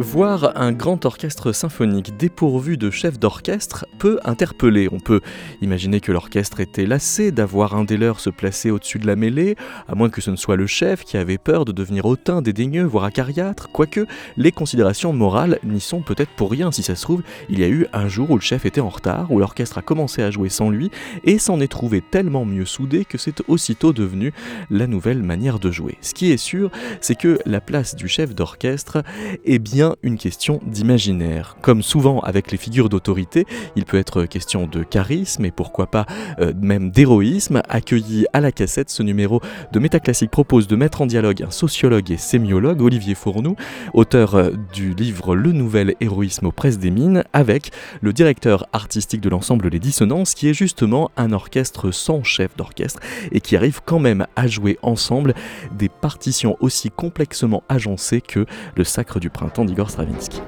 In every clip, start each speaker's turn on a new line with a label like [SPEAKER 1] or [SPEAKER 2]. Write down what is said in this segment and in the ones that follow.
[SPEAKER 1] Voir un grand orchestre symphonique dépourvu de chef d'orchestre peut interpeller. On peut imaginer que l'orchestre était lassé d'avoir un des leurs se placer au-dessus de la mêlée, à moins que ce ne soit le chef qui avait peur de devenir hautain, dédaigneux, voire acariâtre, quoique les considérations morales n'y sont peut-être pour rien. Si ça se trouve, il y a eu un jour où le chef était en retard, où l'orchestre a commencé à jouer sans lui, et s'en est trouvé tellement mieux soudé que c'est aussitôt devenu la nouvelle manière de jouer. Ce qui est sûr, c'est que la place du chef d'orchestre est bien une question d'imaginaire. Comme souvent avec les figures d'autorité, il peut être question de charisme et pourquoi pas euh, même d'héroïsme. Accueilli à la cassette, ce numéro de Métaclassique propose de mettre en dialogue un sociologue et sémiologue, Olivier Fournou, auteur euh, du livre Le Nouvel Héroïsme aux Presses des Mines, avec le directeur artistique de l'ensemble Les Dissonances, qui est justement un orchestre sans chef d'orchestre et qui arrive quand même à jouer ensemble des partitions aussi complexement agencées que le Sacre du Printemps Igor Stravinsky.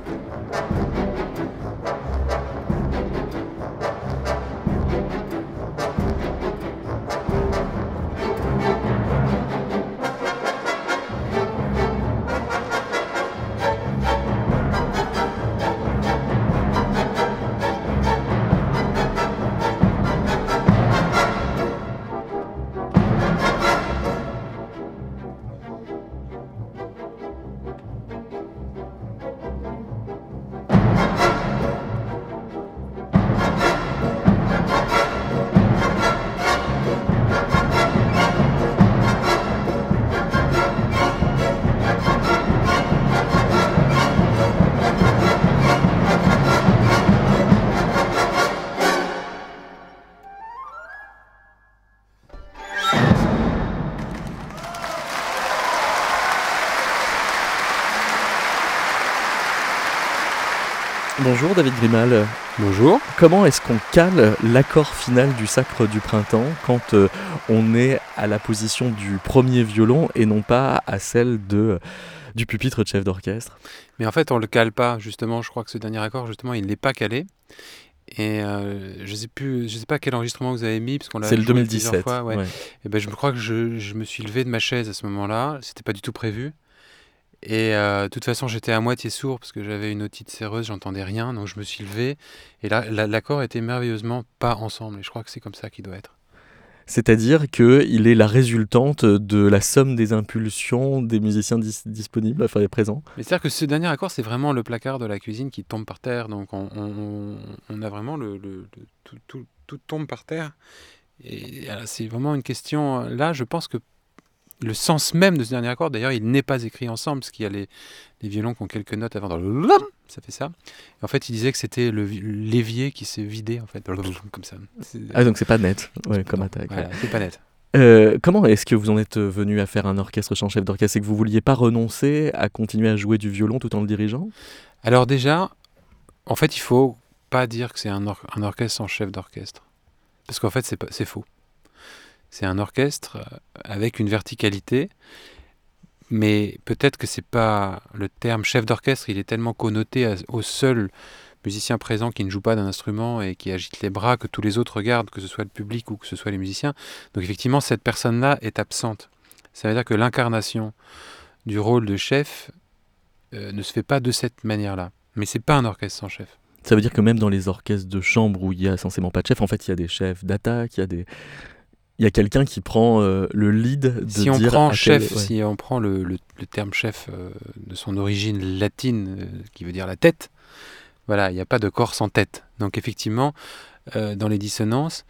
[SPEAKER 1] Bonjour David Grimal.
[SPEAKER 2] Bonjour.
[SPEAKER 1] Comment est-ce qu'on cale l'accord final du Sacre du Printemps quand euh, on est à la position du premier violon et non pas à celle de, du pupitre de chef d'orchestre?
[SPEAKER 2] Mais en fait, on le cale pas, justement. Je crois que ce dernier accord, justement, il n'est pas calé. Et euh, je sais plus, je sais pas quel enregistrement vous avez mis parce qu'on l'a.
[SPEAKER 1] C'est le 2017.
[SPEAKER 2] Fois, Et ben, je crois que je, je, me suis levé de ma chaise à ce moment-là. C'était pas du tout prévu. Et euh, de toute façon, j'étais à moitié sourd parce que j'avais une otite séreuse, j'entendais rien, donc je me suis levé. Et là, l'accord était merveilleusement pas ensemble. Et je crois que c'est comme ça qu'il doit être.
[SPEAKER 1] C'est-à-dire qu'il est la résultante de la somme des impulsions des musiciens disponibles, enfin les présents.
[SPEAKER 2] C'est-à-dire que ce dernier accord, c'est vraiment le placard de la cuisine qui tombe par terre. Donc on, on, a vraiment le, le, tout, tout, tout, tombe par terre. Et c'est vraiment une question. Là, je pense que le sens même de ce dernier accord, d'ailleurs, il n'est pas écrit ensemble, parce qu'il y a les, violons qui ont quelques notes avant. Ça fait ça. en fait, il disait que c'était l'évier qui s'est vidé, en fait, comme ça.
[SPEAKER 1] Ah, donc c'est pas net, comme attaque.
[SPEAKER 2] c'est pas net.
[SPEAKER 1] Euh, comment est-ce que vous en êtes venu à faire un orchestre sans chef d'orchestre? C'est que vous vouliez pas renoncer à continuer à jouer du violon tout en le dirigeant?
[SPEAKER 2] Alors déjà, en fait, il faut pas dire que c'est un, un orchestre sans chef d'orchestre. Parce qu'en fait, c'est faux. C'est un orchestre euh, avec une verticalité, mais peut-être que c'est pas le terme chef d'orchestre, il est tellement connoté au seul musicien présent qui ne joue pas d'un instrument et qui agite les bras, que tous les autres regardent, que ce soit le public ou que ce soit les musiciens. Donc effectivement, cette personne-là est absente. Ça veut dire que l'incarnation du rôle de chef euh, ne se fait pas de cette manière-là. Mais c'est pas un orchestre sans chef.
[SPEAKER 1] Ça veut dire que même dans les orchestres de chambre où il y a censément pas de chef, en fait, il y a des chefs d'attaque, il y a des il y a quelqu'un qui prend euh, le lead de
[SPEAKER 2] si on prend chef, si on prend le, le, terme chef euh, de son origine latine, euh, qui veut dire la tête, voilà, il n'y a pas de corps sans tête. Donc effectivement, dans les dissonances,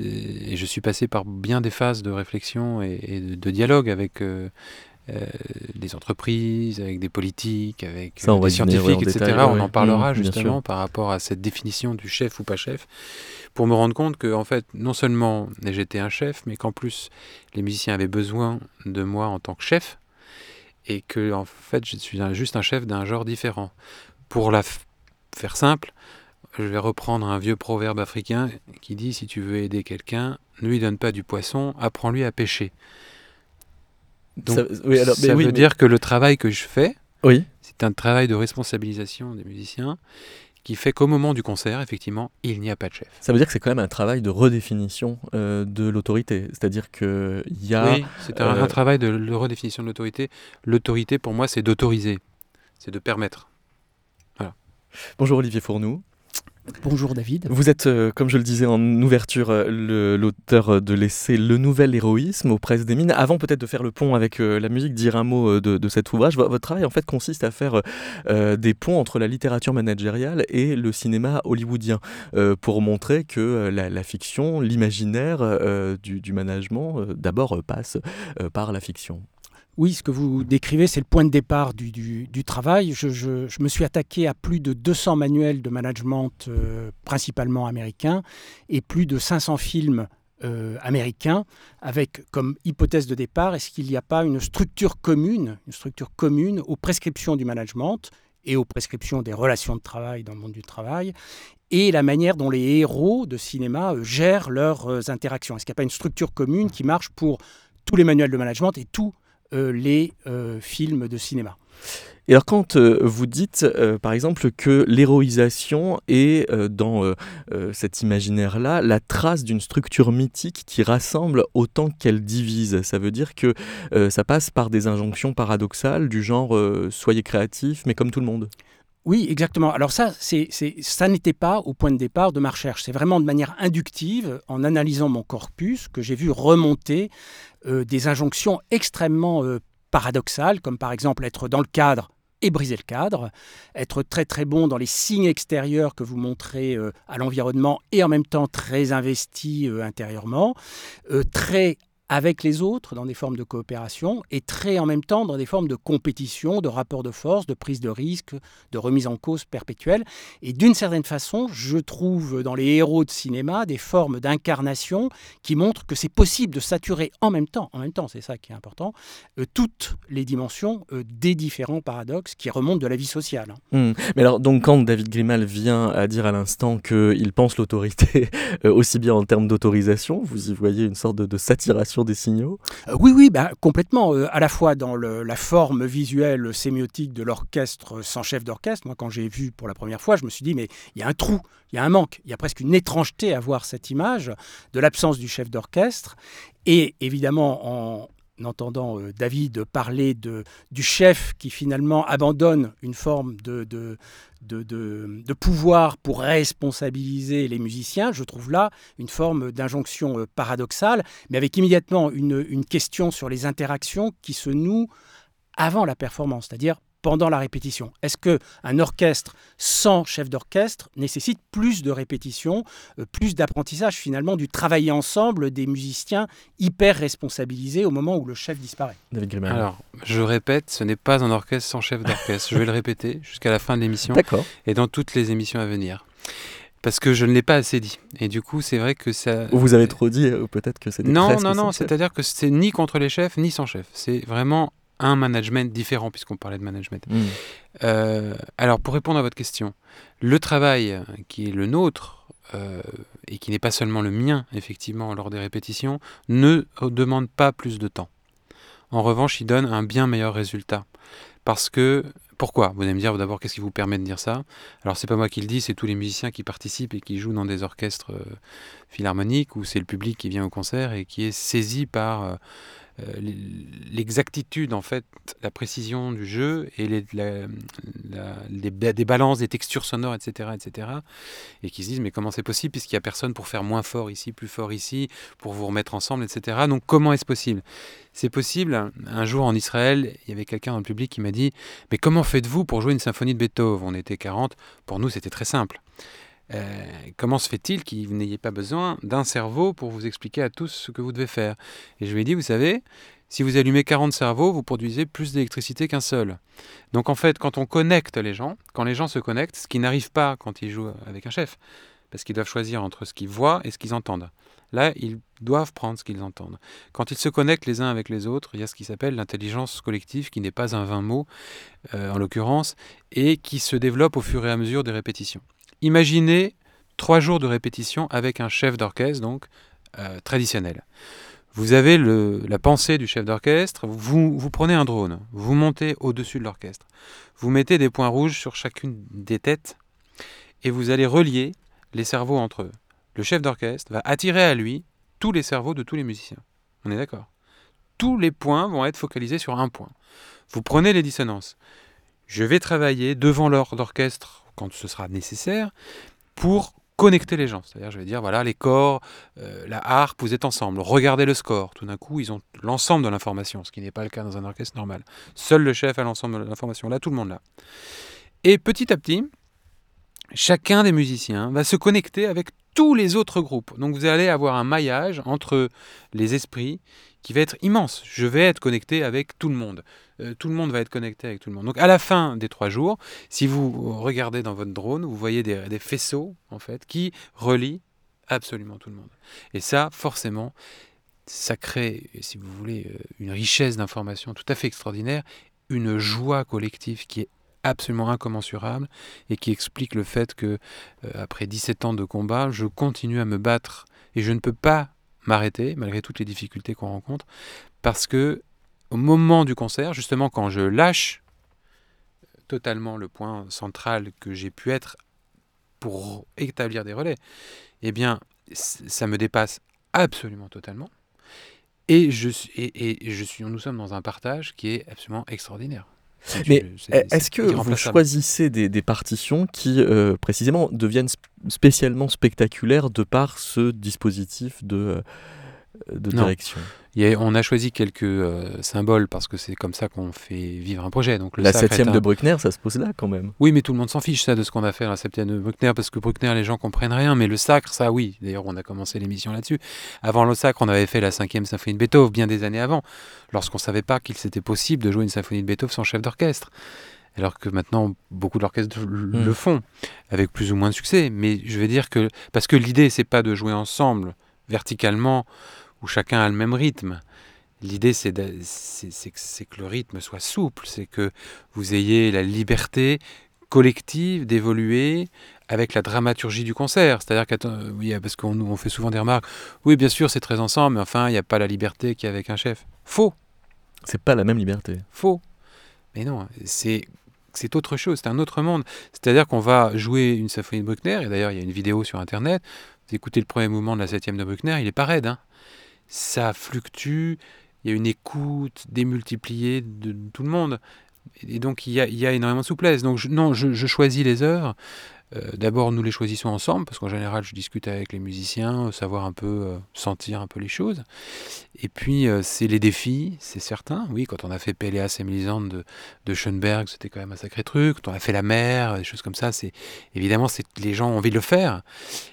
[SPEAKER 2] et je suis passé par bien des phases de réflexion et, de, dialogue avec les entreprises, avec des politiques, avec des scientifiques, etc. on en parlera mmh, justement par rapport à cette définition du chef ou pas chef pour me rendre compte que en fait non seulement j'étais un chef, mais qu'en plus les musiciens avaient besoin de moi en tant que chef, et que en fait je suis juste un chef d'un genre différent. Pour la faire simple, je vais reprendre un vieux proverbe africain qui dit si tu veux aider quelqu'un, ne lui donne pas du poisson, apprends-lui à pêcher. Donc, ça, veut dire que le travail que je fais,
[SPEAKER 1] oui.
[SPEAKER 2] c'est un travail de responsabilisation des musiciens qui fait qu'au moment du concert, effectivement, il n'y a pas de chef.
[SPEAKER 1] Ça veut dire que c'est quand même un travail de redéfinition euh, de l'autorité. C'est-à-dire qu'il y a...
[SPEAKER 2] Oui, c'est un, un, travail de redéfinition de l'autorité. L'autorité, pour moi, c'est d'autoriser, c'est de permettre. Voilà.
[SPEAKER 1] Bonjour Olivier Fournoux.
[SPEAKER 3] Bonjour David.
[SPEAKER 1] Vous êtes, euh, comme je le disais en ouverture, euh, l'auteur de l'essai Le Nouvel Héroïsme aux presses des mines. Avant peut-être de faire le pont avec euh, la musique, dire un mot de, cet ouvrage. Votre travail en fait consiste à faire des ponts entre la littérature managériale et le cinéma hollywoodien pour montrer que la, fiction, l'imaginaire du, management d'abord passe par la fiction.
[SPEAKER 3] Oui, ce que vous décrivez, c'est le point de départ du, du, travail. Je, je, me suis attaqué à plus de 200 manuels de management, euh, principalement américains, et plus de 500 films euh, américains, avec comme hypothèse de départ, est-ce qu'il n'y a pas une structure commune, une structure commune aux prescriptions du management et aux prescriptions des relations de travail dans le monde du travail, et la manière dont les héros de cinéma euh, gèrent leurs interactions? Est-ce qu'il n'y a pas une structure commune qui marche pour tous les manuels de management et tous euh, les euh, films de cinéma.
[SPEAKER 1] Et alors quand euh, vous dites par exemple que l'héroïsation est dans cet imaginaire-là la trace d'une structure mythique qui rassemble autant qu'elle divise, ça veut dire que ça passe par des injonctions paradoxales du genre soyez créatifs mais comme tout le monde
[SPEAKER 3] oui, exactement. Alors ça, c'est, ça n'était pas au point de départ de ma recherche. C'est vraiment de manière inductive, en analysant mon corpus, que j'ai vu remonter euh, des injonctions extrêmement euh, paradoxales, comme par exemple être dans le cadre et briser le cadre, être très très bon dans les signes extérieurs que vous montrez euh, à l'environnement et en même temps très investi intérieurement, très avec les autres dans des formes de coopération et très en même temps dans des formes de compétition, de rapport de force, de prise de risque, de remise en cause perpétuelle. Et d'une certaine façon, je trouve dans les héros de cinéma des formes d'incarnation qui montrent que c'est possible de saturer en même temps, en même temps, c'est ça qui est important, euh, toutes les dimensions euh, des différents paradoxes qui remontent de la vie sociale.
[SPEAKER 1] Mmh. Mais alors, donc, quand David Grimal vient à dire à l'instant qu'il pense l'autorité euh, aussi bien en termes d'autorisation, vous y voyez une sorte de, de des signaux
[SPEAKER 3] euh, Oui, oui, bah, complètement. Euh, à la fois dans la forme visuelle sémiotique de l'orchestre sans chef d'orchestre. Moi, quand j'ai vu pour la première fois, je me suis dit, mais il y a un trou, il y a un manque, il y a presque une étrangeté à voir cette image de l'absence du chef d'orchestre. Et évidemment, en, entendant euh, David parler du chef qui finalement abandonne une forme de, pouvoir pour responsabiliser les musiciens, je trouve là une forme d'injonction euh, paradoxale, mais avec immédiatement une, une question sur les interactions qui se nouent avant la performance, c'est-à-dire pendant la répétition Est-ce que un orchestre sans chef d'orchestre nécessite plus de répétition, euh, plus d'apprentissage finalement du travailler ensemble des musiciens hyper responsabilisés au moment où le chef disparaît?
[SPEAKER 1] David
[SPEAKER 2] Alors, je répète, ce n'est pas un orchestre sans chef d'orchestre. je vais le répéter jusqu'à la fin de l'émission et dans toutes les émissions à venir parce que je ne l'ai pas assez dit. Et du coup, c'est vrai que ça.
[SPEAKER 1] Vous avez trop dit, ou peut-être que c'est.
[SPEAKER 2] Non, non, non. C'est-à-dire que c'est ni contre les chefs, ni sans chef. C'est vraiment un management différent, puisqu'on parlait de management. Hmm. Euh, alors, pour répondre à votre question, le travail qui est le nôtre, euh, et qui n'est pas seulement le mien, effectivement, lors des répétitions, ne demande pas plus de temps. En revanche, il donne un bien meilleur résultat. Parce que, pourquoi? Vous allez me dire d'abord, qu'est-ce qui vous permet de dire ça? Alors, c'est pas moi qui le dis, c'est tous les musiciens qui participent et qui jouent dans des orchestres euh, philharmoniques, ou c'est le public qui vient au concert et qui est saisi par euh, l'exactitude, en fait, la précision du jeu et les, des balances, des textures sonores, etc., etc. Et qui se disent, mais comment c'est possible puisqu'il n'y a personne pour faire moins fort ici, plus fort ici, pour vous remettre ensemble, etc. Donc comment est-ce possible? C'est possible. Un jour en Israël, il y avait quelqu'un dans le public qui m'a dit, mais comment faites-vous pour jouer une symphonie de Beethoven? On était 40. Pour nous, c'était très simple. Euh, comment se fait-il que vous n'ayez pas besoin d'un cerveau pour vous expliquer à tous ce que vous devez faire? Et je lui ai dit, vous savez, si vous allumez 40 cerveaux, vous produisez plus d'électricité qu'un seul. Donc en fait, quand on connecte les gens, quand les gens se connectent, ce qui n'arrive pas quand ils jouent avec un chef, parce qu'ils doivent choisir entre ce qu'ils voient et ce qu'ils entendent. Là, ils doivent prendre ce qu'ils entendent. Quand ils se connectent les uns avec les autres, il y a ce qui s'appelle l'intelligence collective, qui n'est pas un vain mot, euh, en l'occurrence, et qui se développe au fur et à mesure des répétitions. Imaginez trois jours de répétition avec un chef d'orchestre, donc euh, traditionnel. Vous avez la pensée du chef d'orchestre, vous, vous prenez un drone, vous montez au-dessus de l'orchestre, vous mettez des points rouges sur chacune des têtes, et vous allez relier les cerveaux entre eux. Le chef d'orchestre va attirer à lui tous les cerveaux de tous les musiciens. On est d'accord? Tous les points vont être focalisés sur un point. Vous prenez les dissonances. Je vais travailler devant l'ordre d'orchestre quand ce sera nécessaire pour connecter les gens. C'est-à-dire, je vais dire, voilà, les corps, euh, la harpe, vous êtes ensemble. Regardez le score. Tout d'un coup, ils ont l'ensemble de l'information, ce qui n'est pas le cas dans un orchestre normal. Seul le chef a l'ensemble de l'information. Là, tout le monde l'a. Et petit à petit, chacun des musiciens va se connecter avec tous les autres groupes. Donc vous allez avoir un maillage entre les esprits qui va être immense. Je vais être connecté avec tout le monde. Euh, tout le monde va être connecté avec tout le monde. Donc à la fin des trois jours, si vous regardez dans votre drone, vous voyez des, faisceaux en fait qui relient absolument tout le monde. Et ça, forcément, ça crée, si vous voulez, euh, une richesse d'informations tout à fait extraordinaire, une joie collective qui est absolument incommensurable et qui explique le fait que euh, après 17 ans de combat, je continue à me battre et je ne peux pas m'arrêter malgré toutes les difficultés qu'on rencontre parce que au moment du concert, justement quand je lâche totalement le point central que j'ai pu être pour établir des relais, eh bien ça me dépasse absolument totalement. Et je, et, et je suis, nous sommes dans un partage qui est absolument extraordinaire.
[SPEAKER 1] Mais est-ce que vous choisissez des, partitions qui, euh, précisément, deviennent spécialement spectaculaires de par ce dispositif de, euh, de direction
[SPEAKER 2] on a choisi quelques euh, symboles parce que c'est comme ça qu'on fait vivre un projet. Donc
[SPEAKER 1] la septième de Bruckner, ça se pose là quand même.
[SPEAKER 2] Oui, mais tout le monde s'en fiche ça de ce qu'on a fait la septième de Bruckner parce que Bruckner, les gens comprennent rien, mais le sacre, ça oui. D'ailleurs, on a commencé l'émission là-dessus. Avant le sacre, on avait fait la cinquième symphonie de Beethoven bien des années avant, lorsqu'on savait pas qu'il c'était possible de jouer une symphonie de Beethoven sans chef d'orchestre. Alors que maintenant, beaucoup d'orchestres le hmm. font, avec plus ou moins de succès. Mais je vais dire que, parce que l'idée, c'est pas de jouer ensemble, verticalement, où chacun a le même rythme. L'idée, c'est que le rythme soit souple, c'est que vous ayez la liberté collective d'évoluer avec la dramaturgie du concert. C'est-à-dire que, oui, parce qu'on on fait souvent des remarques, oui, bien sûr, c'est très ensemble, mais enfin, il n'y a pas la liberté qu'il y a avec un chef. Faux.
[SPEAKER 1] C'est pas la même liberté.
[SPEAKER 2] Faux. Mais non, c'est c'est autre chose, c'est un autre monde. C'est-à-dire qu'on va jouer une symphonie de Bruckner, et d'ailleurs il y a une vidéo sur Internet, écoutez le premier mouvement de la septième de Bruckner, il est pas raide. Hein ça fluctue, il y a une écoute démultipliée de, tout le monde. Et donc il y a, énormément de souplesse. Donc non, je, choisis les heures euh, d'abord, nous les choisissons ensemble, parce qu'en général, je discute avec les musiciens, euh, savoir un peu, euh, sentir un peu les choses. Et puis, c'est les défis, c'est certain. Oui, quand on a fait Péléas et Mélisande de, Schoenberg, c'était quand même un sacré truc. Quand on a fait La mer, des choses comme ça, c'est évidemment, les gens ont envie de le faire.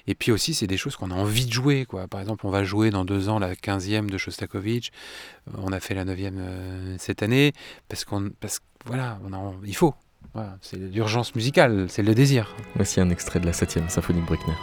[SPEAKER 2] Et puis aussi, c'est des choses qu'on a envie de jouer. Quoi. Par exemple, on va jouer dans deux ans la 15e de Shostakovich. On a fait la 9e cette année, parce qu'on, voilà, il faut c'est l'urgence musicale, c'est le désir.
[SPEAKER 1] Voici un extrait de la 7 symphonie de Bruckner.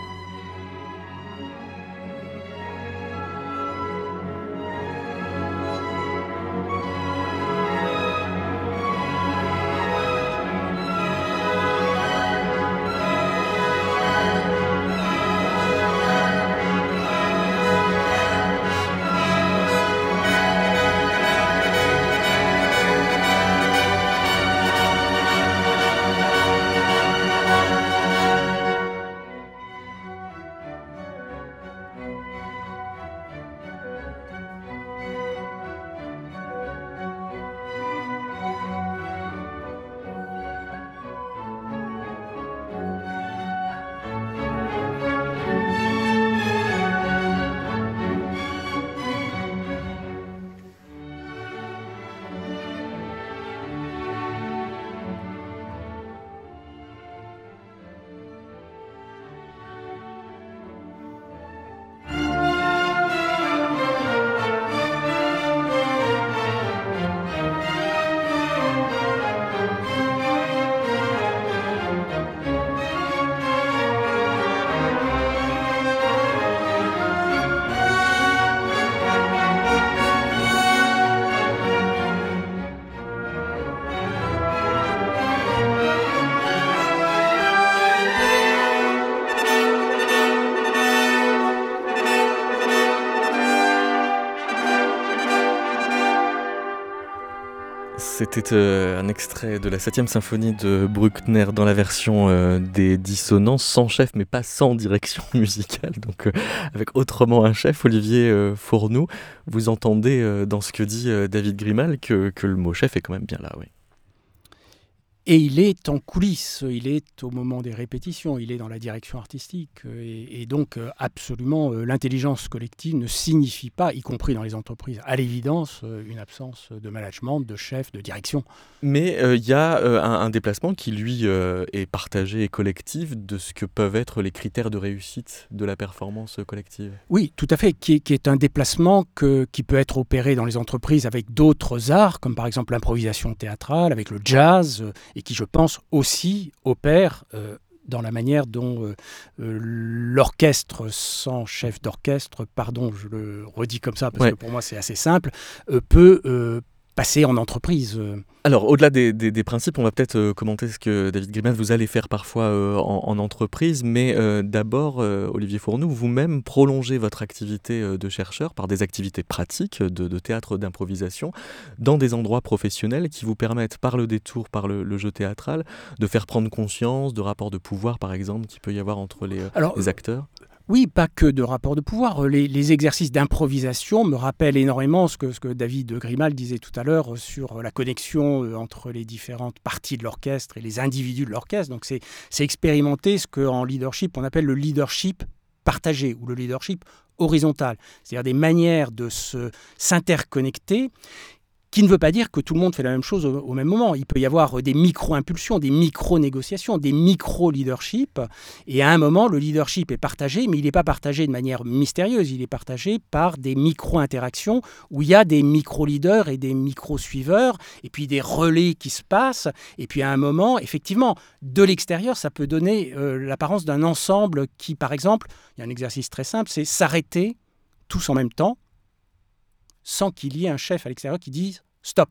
[SPEAKER 1] Euh, un extrait de la 7 symphonie de Bruckner dans la version euh, des dissonances sans chef mais pas sans direction musicale, donc euh, avec autrement un chef, Olivier Fournoux. Vous entendez dans ce que dit David Grimal que, le mot chef est quand même bien là, oui.
[SPEAKER 3] Et il est en coulisses, il est au moment des répétitions, il est dans la direction artistique. Et, donc, euh, absolument, euh, l'intelligence collective ne signifie pas, y compris dans les entreprises, à l'évidence, euh, une absence de management, de chef, de direction.
[SPEAKER 1] Mais il y a un, déplacement qui, lui, est partagé et collectif de ce que peuvent être les critères de réussite de la performance collective.
[SPEAKER 3] Oui, tout à fait, qui est, qui est un déplacement que, qui peut être opéré dans les entreprises avec d'autres arts, comme par exemple l'improvisation théâtrale, avec le jazz et qui, je pense, aussi opère euh, dans la manière dont euh, euh, l'orchestre sans chef d'orchestre, pardon, je le redis comme ça parce que pour moi c'est assez simple, peut passer en entreprise. Euh.
[SPEAKER 1] Alors, au-delà des, principes, on va peut-être euh, commenter ce que David Grimal vous allez faire parfois euh, en, entreprise, mais d'abord, Olivier Fournoux, vous-même prolongez votre activité de chercheur par des activités pratiques de, théâtre d'improvisation dans des endroits professionnels qui vous permettent, par le détour, par le, jeu théâtral, de faire prendre conscience de rapports de pouvoir, par exemple, qu'il peut y avoir entre les, les acteurs
[SPEAKER 3] oui, pas que de rapport de pouvoir. Les, exercices d'improvisation me rappellent énormément ce que, ce que David Grimal disait tout à l'heure sur la connexion euh, entre les différentes parties de l'orchestre et les individus de l'orchestre. Donc c'est expérimenter ce qu'en leadership on appelle le leadership partagé ou le leadership horizontal, c'est-à-dire des manières de s'interconnecter qui ne veut pas dire que tout le monde fait la même chose au, même moment. Il peut y avoir des micro-impulsions, des micro-négociations, des micro-leadership. Et à un moment, le leadership est partagé, mais il n'est pas partagé de manière mystérieuse. Il est partagé par des micro-interactions où il y a des micro-leaders et des micro-suiveurs, et puis des relais qui se passent. Et puis à un moment, effectivement, de l'extérieur, ça peut donner euh, l'apparence d'un ensemble qui, par exemple, il y a un exercice très simple, c'est s'arrêter tous en même temps sans qu'il y ait un chef à l'extérieur qui dise stop.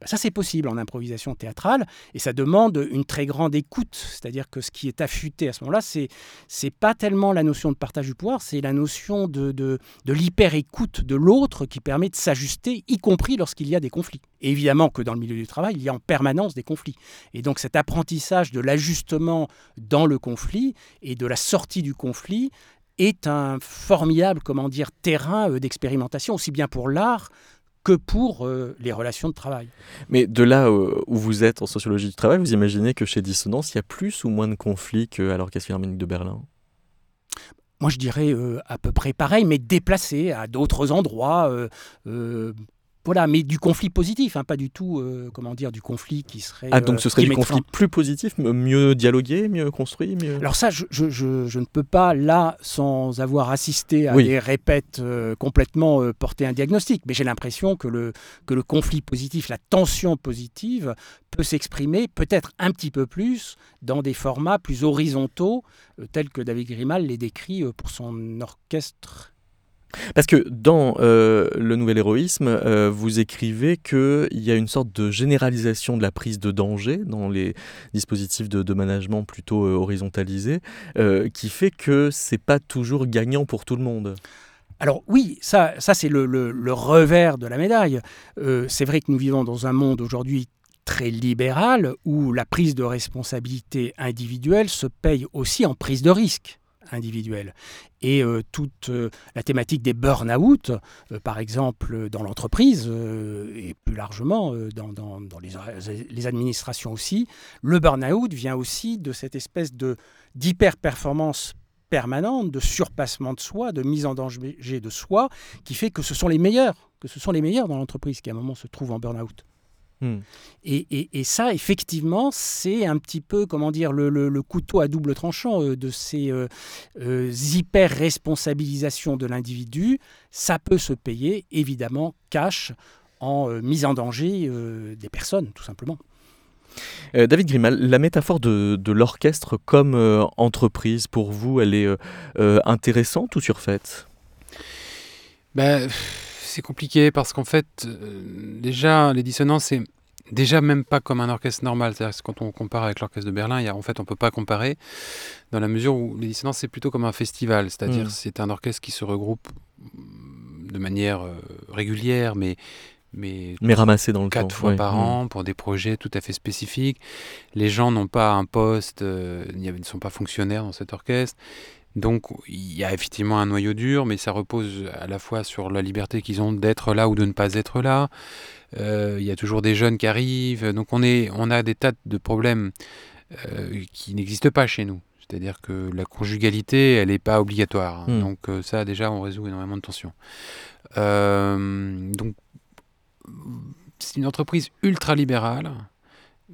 [SPEAKER 3] Ben, ça, c'est possible en improvisation théâtrale et ça demande une très grande écoute. C'est-à-dire que ce qui est affûté à ce moment-là, c'est n'est pas tellement la notion de partage du pouvoir, c'est la notion de, de, de l'hyper-écoute de l'autre qui permet de s'ajuster, y compris lorsqu'il y a des conflits. Et évidemment que dans le milieu du travail, il y a en permanence des conflits. Et donc cet apprentissage de l'ajustement dans le conflit et de la sortie du conflit est un formidable comment dire, terrain euh, d'expérimentation, aussi bien pour l'art que pour euh, les relations de travail.
[SPEAKER 1] Mais de là euh, où vous êtes en sociologie du travail, vous imaginez que chez Dissonance, il y a plus ou moins de conflits qu'à l'Orchestre Philharmonique de Berlin?
[SPEAKER 3] Moi, je dirais à peu près pareil, mais déplacé à d'autres endroits, voilà, mais du conflit positif, hein, pas du tout, euh, comment dire, du conflit qui serait.
[SPEAKER 1] Ah, donc ce serait du conflit plus positif, mieux dialogué, mieux construit mieux...
[SPEAKER 3] Alors, ça, je, je, ne peux pas, là, sans avoir assisté à des répètes euh, complètement euh, porter un diagnostic, mais j'ai l'impression que le, que le conflit positif, la tension positive, peut s'exprimer peut-être un petit peu plus dans des formats plus horizontaux, tels que David Grimal les décrit pour son orchestre
[SPEAKER 1] parce que dans euh, le nouvel héroïsme, euh, vous écrivez qu'il y a une sorte de généralisation de la prise de danger dans les dispositifs de, management plutôt euh, horizontalisés, qui fait que c'est pas toujours gagnant pour tout le monde.
[SPEAKER 3] Alors oui, ça, ça c'est le, revers de la médaille. c'est vrai que nous vivons dans un monde aujourd'hui très libéral où la prise de responsabilité individuelle se paye aussi en prise de risque individuelle. Et euh, toute euh, la thématique des burn-out, euh, par exemple dans l'entreprise et plus largement dans, dans, les, les, administrations aussi, le burn-out vient aussi de cette espèce de d'hyper-performance permanente, de surpassement de soi, de mise en danger de soi, qui fait que ce sont les meilleurs, que ce sont les meilleurs dans l'entreprise qui à un moment se trouvent en burn-out. Hmm. Et, ça, effectivement, c'est un petit peu, comment dire, le, couteau à double tranchant euh, de ces euh, euh, hyper-responsabilisations de l'individu. Ça peut se payer, évidemment, cash, en mise en danger des personnes, tout simplement.
[SPEAKER 1] David Grimal, la métaphore de, l'orchestre comme entreprise, pour vous, elle est intéressante ou surfaite?
[SPEAKER 2] Ben, c'est compliqué parce qu'en fait, euh, déjà, les dissonances, c'est déjà même pas comme un orchestre normal. C'est-à-dire que quand on compare avec l'orchestre de Berlin, y a, en fait, on peut pas comparer dans la mesure où les dissonances, c'est plutôt comme un festival. C'est-à-dire, mm. c'est un orchestre qui se regroupe de manière euh, régulière, mais mais,
[SPEAKER 1] mais ramassé dans le
[SPEAKER 2] quatre
[SPEAKER 1] temps.
[SPEAKER 2] fois
[SPEAKER 1] ouais.
[SPEAKER 2] par
[SPEAKER 1] Mm.
[SPEAKER 2] an pour des projets tout à fait spécifiques. Les gens n'ont pas un poste, euh, il y a- ne sont pas fonctionnaires dans cet orchestre. Donc il y a effectivement un noyau dur, mais ça repose à la fois sur la liberté qu'ils ont d'être là ou de ne pas être là. Euh, il y a toujours des jeunes qui arrivent, donc on, est, on a des tas de problèmes euh, qui n'existent pas chez nous. C'est-à-dire que la conjugalité, elle n'est pas obligatoire.
[SPEAKER 1] Hmm.
[SPEAKER 2] Donc euh, ça, déjà, on résout énormément de tensions. Euh, donc c'est une entreprise ultra libérale,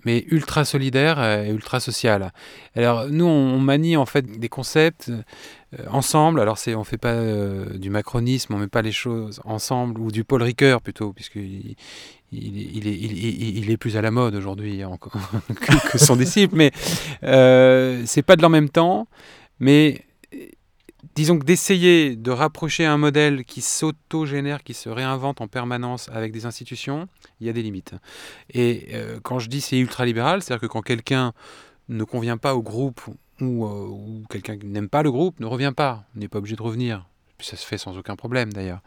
[SPEAKER 2] mais ultra solidaire et ultra sociale. Alors nous, on manie en fait des concepts euh, ensemble. Alors c'est, on fait pas euh, du macronisme, on met pas les choses ensemble ou du Paul Ricoeur plutôt, puisque il, est- plus à la mode aujourd'hui que, que son disciple. Mais euh, c'est pas de l'en même temps, mais euh, disons que d'essayer de rapprocher un modèle qui s'auto-génère, qui se réinvente en permanence avec des institutions, il y a des limites. Et euh, quand je dis c'est ultra-libéral, c'est-à-dire que quand quelqu'un ne convient pas au groupe ou, euh, quelqu'un qui n'aime pas le groupe ne revient pas, n'est pas obligé de revenir. Ça se fait sans aucun problème d'ailleurs.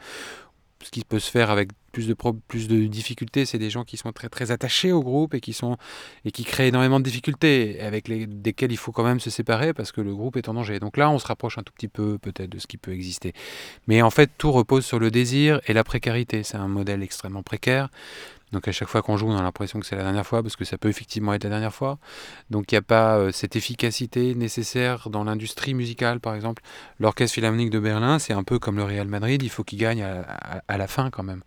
[SPEAKER 2] Ce qui peut se faire avec plus de, plus de difficultés, c'est des gens qui sont très très attachés au groupe et qui, sont, et qui créent énormément de difficultés, avec les, desquelles il faut quand même se séparer parce que le groupe est en danger. Donc là, on se rapproche un tout petit peu peut-être de ce qui peut exister. Mais en fait, tout repose sur le désir et la précarité. C'est un modèle extrêmement précaire. Donc à chaque fois qu'on joue, on a l'impression que c'est la dernière fois, parce que ça peut effectivement être la dernière fois. Donc il n'y a pas euh, cette efficacité nécessaire dans l'industrie musicale, par exemple. L'Orchestre Philharmonique de Berlin, c'est un peu comme le Real Madrid, il faut qu'il gagne à, la fin quand même.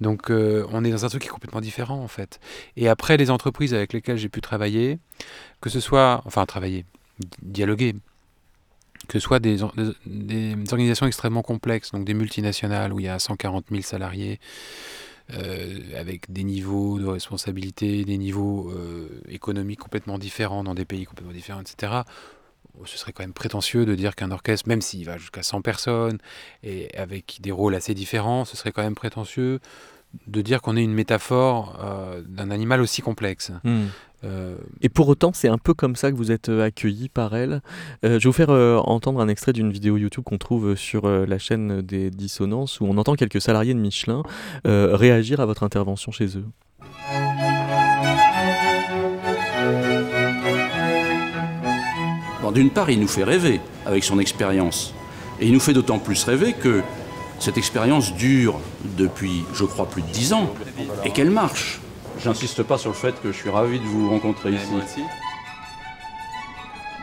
[SPEAKER 2] Donc euh, on est dans un truc qui est complètement différent en fait. Et après, les entreprises avec lesquelles j'ai pu travailler, que ce soit, enfin travailler, di- dialoguer, que ce soit des, or- des- des organisations extrêmement complexes, donc des multinationales où il y a 140 000 salariés, avec des niveaux de responsabilité, des niveaux euh, économiques complètement différents dans des pays complètement différents, etc. Ce serait quand même prétentieux de dire qu'un orchestre, même s'il va jusqu'à 100 personnes et avec des rôles assez différents, ce serait quand même prétentieux de dire qu'on est une métaphore euh, d'un animal aussi complexe.
[SPEAKER 1] Mm. Et pour autant, c'est un peu comme ça que vous êtes euh, accueilli par elle. Euh, je vais vous faire euh, entendre un extrait d'une vidéo YouTube qu'on trouve sur la chaîne des Dissonances où on entend quelques salariés de Michelin réagir à votre intervention chez eux.
[SPEAKER 4] Bon, D'une part, il nous fait rêver avec son expérience. Et il nous fait d'autant plus rêver que cette expérience dure depuis, je crois, plus de dix ans et qu'elle marche. J'insiste pas sur le fait que je suis ravi de vous rencontrer ici.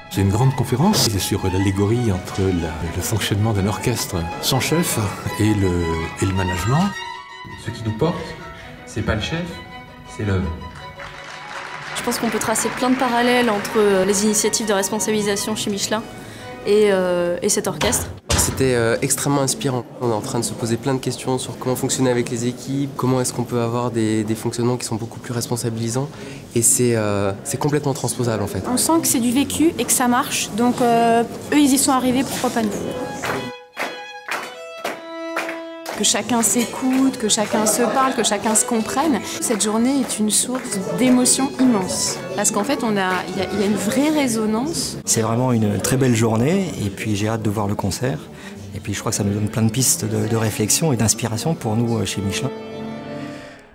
[SPEAKER 5] C'est une grande conférence sur l'allégorie entre la- le fonctionnement d'un orchestre sans chef et le, et le management.
[SPEAKER 6] Ce qui nous porte, c'est pas le chef, c'est l'œuvre.
[SPEAKER 7] Je pense qu'on peut tracer plein de parallèles entre les initiatives de responsabilisation chez Michelin et, euh, et cet orchestre.
[SPEAKER 8] C'était euh, extrêmement inspirant. On est en train de se poser plein de questions sur comment fonctionner avec les équipes, comment est-ce qu'on peut avoir des, fonctionnements qui sont beaucoup plus responsabilisants. Et c'est euh, c'est complètement transposable en fait.
[SPEAKER 9] On sent que c'est du vécu et que ça marche. Donc euh, eux, ils y sont arrivés, pourquoi pas nous Que chacun s'écoute, que chacun se parle, que chacun se comprenne. Cette journée est une source d'émotion immense. Parce qu'en fait, on a, il y, a- il y a une vraie résonance.
[SPEAKER 10] C'est vraiment une très belle journée et puis j'ai hâte de voir le concert. Et puis je crois que ça nous donne plein de pistes de, de réflexion et d'inspiration pour nous euh, chez Michelin.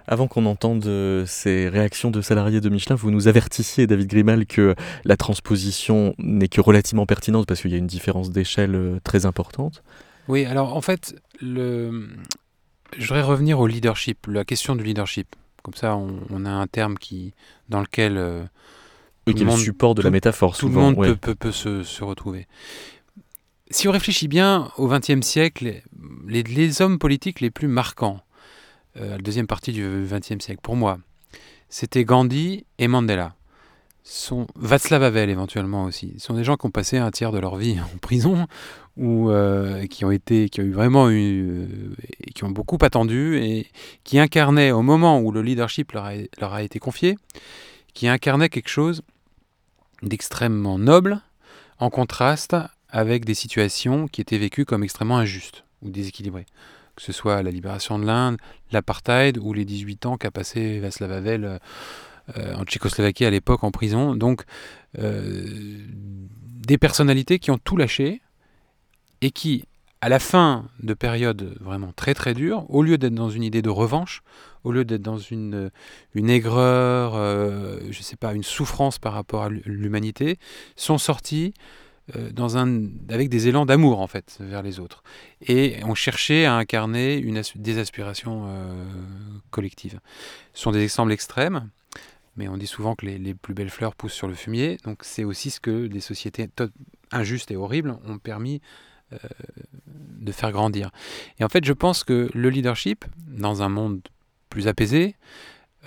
[SPEAKER 1] Avant qu'on entende euh, ces réactions de salariés de Michelin, vous nous avertissiez, David Grimal, que la transposition n'est que relativement pertinente parce qu'il y a une différence d'échelle euh, très importante.
[SPEAKER 2] Oui, alors en fait, le... je voudrais revenir au leadership, la question du leadership. Comme ça, on, on a un terme qui, dans lequel euh, tout
[SPEAKER 1] qui le
[SPEAKER 2] monde-
[SPEAKER 1] support de la métaphore,
[SPEAKER 2] Tout le
[SPEAKER 1] souvent,
[SPEAKER 2] monde
[SPEAKER 1] ouais.
[SPEAKER 2] peut, peut- peut se, se retrouver. Si on réfléchit bien au XXe siècle, les, les hommes politiques les plus marquants, euh, la deuxième partie du XXe siècle, pour moi, c'était Gandhi et Mandela. Sont Václav Havel éventuellement aussi. Ce sont des gens qui ont passé un tiers de leur vie en prison ou euh, qui ont été, qui ont vraiment eu, euh, qui ont beaucoup attendu et qui incarnaient au moment où le leadership leur a, été confié, qui incarnaient quelque chose d'extrêmement noble en contraste avec des situations qui étaient vécues comme extrêmement injustes ou déséquilibrées. Que ce soit la libération de l'Inde, l'apartheid ou les 18 ans qu'a passé Václav Havel euh, en Tchécoslovaquie à l'époque en prison. Donc des personnalités qui ont tout lâché et qui, à la fin de périodes vraiment très très dures, au lieu d'être dans une idée de revanche, au lieu d'être dans une, une aigreur, euh, je sais pas, une souffrance par rapport à l'humanité, sont sortis euh, avec des élans d'amour en fait vers les autres et ont cherché à incarner une, des aspirations euh, collectives. Ce sont des exemples extrêmes, mais on dit souvent que les, plus belles fleurs poussent sur le fumier, donc c'est aussi ce que des sociétés injustes et horribles ont permis de faire grandir. Et en fait, je pense que le leadership, dans un monde plus apaisé,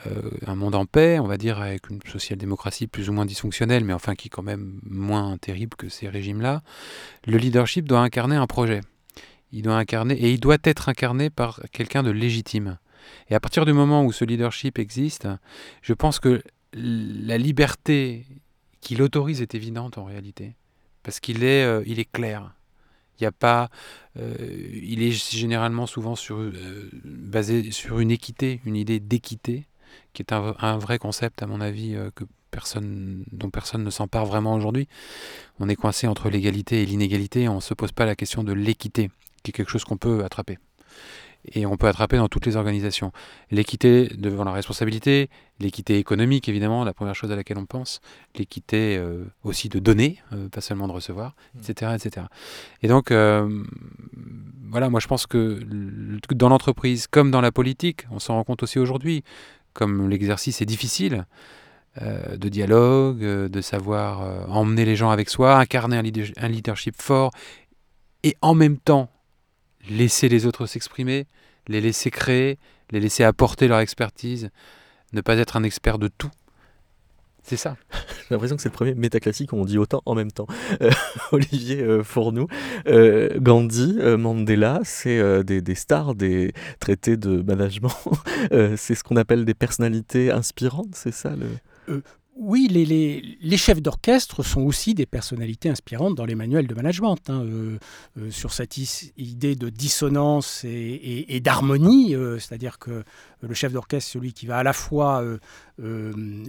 [SPEAKER 2] euh, un monde en paix, on va dire, avec une social-démocratie plus ou moins dysfonctionnelle, mais enfin qui est quand même moins terrible que ces régimes-là, le leadership doit incarner un projet. Il doit incarner, et il doit être incarné par quelqu'un de légitime. Et à partir du moment où ce leadership existe, je pense que la liberté qui l'autorise est évidente en réalité, parce qu'il est, euh, il est clair. Il a pas, euh, il est généralement souvent euh, basé sur une équité, une idée d'équité, qui est un, vrai concept à mon avis euh, que personne, dont personne ne s'empare vraiment aujourd'hui. On est coincé entre l'égalité et l'inégalité, on ne se pose pas la question de l'équité, qui est quelque chose qu'on peut attraper et on peut attraper dans toutes les organisations. L'équité devant la responsabilité, l'équité économique évidemment, la première chose à laquelle on pense, l'équité euh, aussi de donner, euh, pas seulement de recevoir, etc., mmh. etc. Et donc, euh, voilà, moi je pense que dans l'entreprise comme dans la politique, on s'en rend compte aussi aujourd'hui, comme l'exercice est difficile, de dialogue, de savoir emmener les gens avec soi, incarner un leadership fort, et en même temps laisser les autres s'exprimer, les laisser créer, les laisser apporter leur expertise, ne pas être un expert de tout. C'est ça.
[SPEAKER 1] J'ai l'impression que c'est le premier métaclassique où on dit autant en même temps. Euh, Olivier euh, Fournou, euh, Gandhi, Mandela, c'est des, des, stars des traités de management. c'est ce qu'on appelle des personnalités inspirantes, c'est ça le
[SPEAKER 3] oui, les, chefs d'orchestre sont aussi des personnalités inspirantes dans les manuels de management. Hein, euh, euh, sur cette idée de dissonance et, d'harmonie, euh, c'est-à-dire que le chef d'orchestre, celui qui va à la fois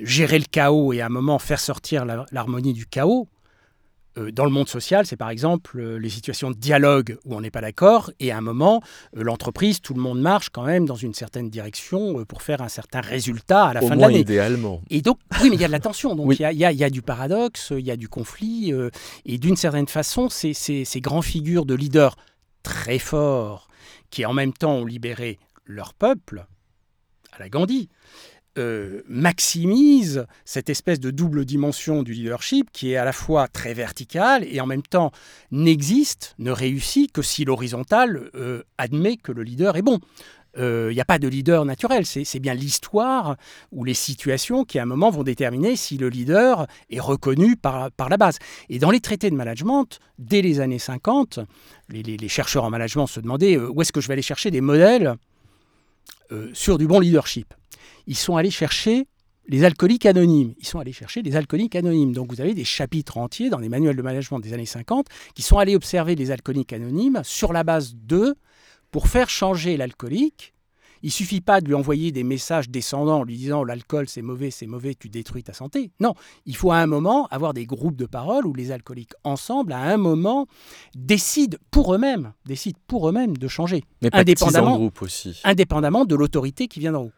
[SPEAKER 3] gérer le chaos et à un moment faire sortir l'harmonie du chaos, dans le monde social, c'est par exemple euh, les situations de dialogue où on n'est pas d'accord, et à un moment, euh, l'entreprise, tout le monde marche quand même dans une certaine direction pour faire un certain résultat à la fin de l'année.
[SPEAKER 1] idéalement.
[SPEAKER 3] Et donc, oui, mais il y a de la tension, donc il y, a, du paradoxe, il y a du conflit, et d'une certaine façon, ces, ces, ces grands figures de leaders très forts, qui en même temps ont libéré leur peuple, à la Gandhi, euh, maximise cette espèce de double dimension du leadership qui est à la fois très verticale et en même temps n'existe, ne réussit que si l'horizontal euh, admet que le leader est bon. Il euh, n'y a pas de leader naturel, c'est bien l'histoire ou les situations qui à un moment vont déterminer si le leader est reconnu par, par la base. Et dans les traités de management, dès les années 50, les, les chercheurs en management se demandaient où est-ce que je vais aller chercher des modèles sur du bon leadership? Ils sont allés chercher les alcooliques anonymes. Ils sont allés chercher les alcooliques anonymes. Donc vous avez des chapitres entiers dans les manuels de management des années 50 qui sont allés observer les alcooliques anonymes sur la base d'eux pour faire changer l'alcoolique il suffit pas de lui envoyer des messages descendants en lui disant l'alcool c'est mauvais, c'est mauvais, tu détruis ta santé. Non, il faut à un moment avoir des groupes de parole où les alcooliques ensemble, à un moment, décident pour eux-mêmes, décident pour eux-mêmes de changer.
[SPEAKER 1] Mais indépendamment, groupe aussi.
[SPEAKER 3] indépendamment de l'autorité qui vient d'en haut.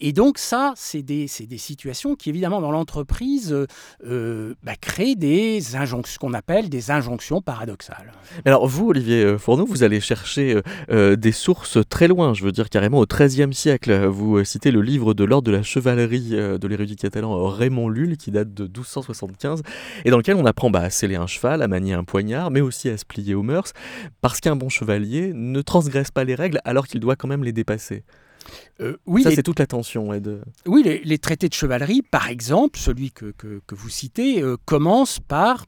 [SPEAKER 3] Et donc ça, c'est des, des, situations qui évidemment dans l'entreprise euh, euh, bah, créent des injonctions, ce qu'on appelle des injonctions paradoxales.
[SPEAKER 1] Alors vous, Olivier Fourneau, vous allez chercher euh, des sources très loin, je veux dire carrément au XIIIe siècle. Vous citez le livre de l'ordre de la chevalerie euh, de l'érudit catalan euh, Raymond Lulle, qui date de 1275, et dans lequel on apprend bah, à sceller un cheval, à manier un poignard, mais aussi à se plier aux mœurs, parce qu'un bon chevalier ne transgresse pas les règles alors qu'il doit quand même les dépasser. Euh, oui, ça, c'est toute la tension.
[SPEAKER 3] Oui, les, traités de chevalerie, par exemple, celui que, vous citez, commence par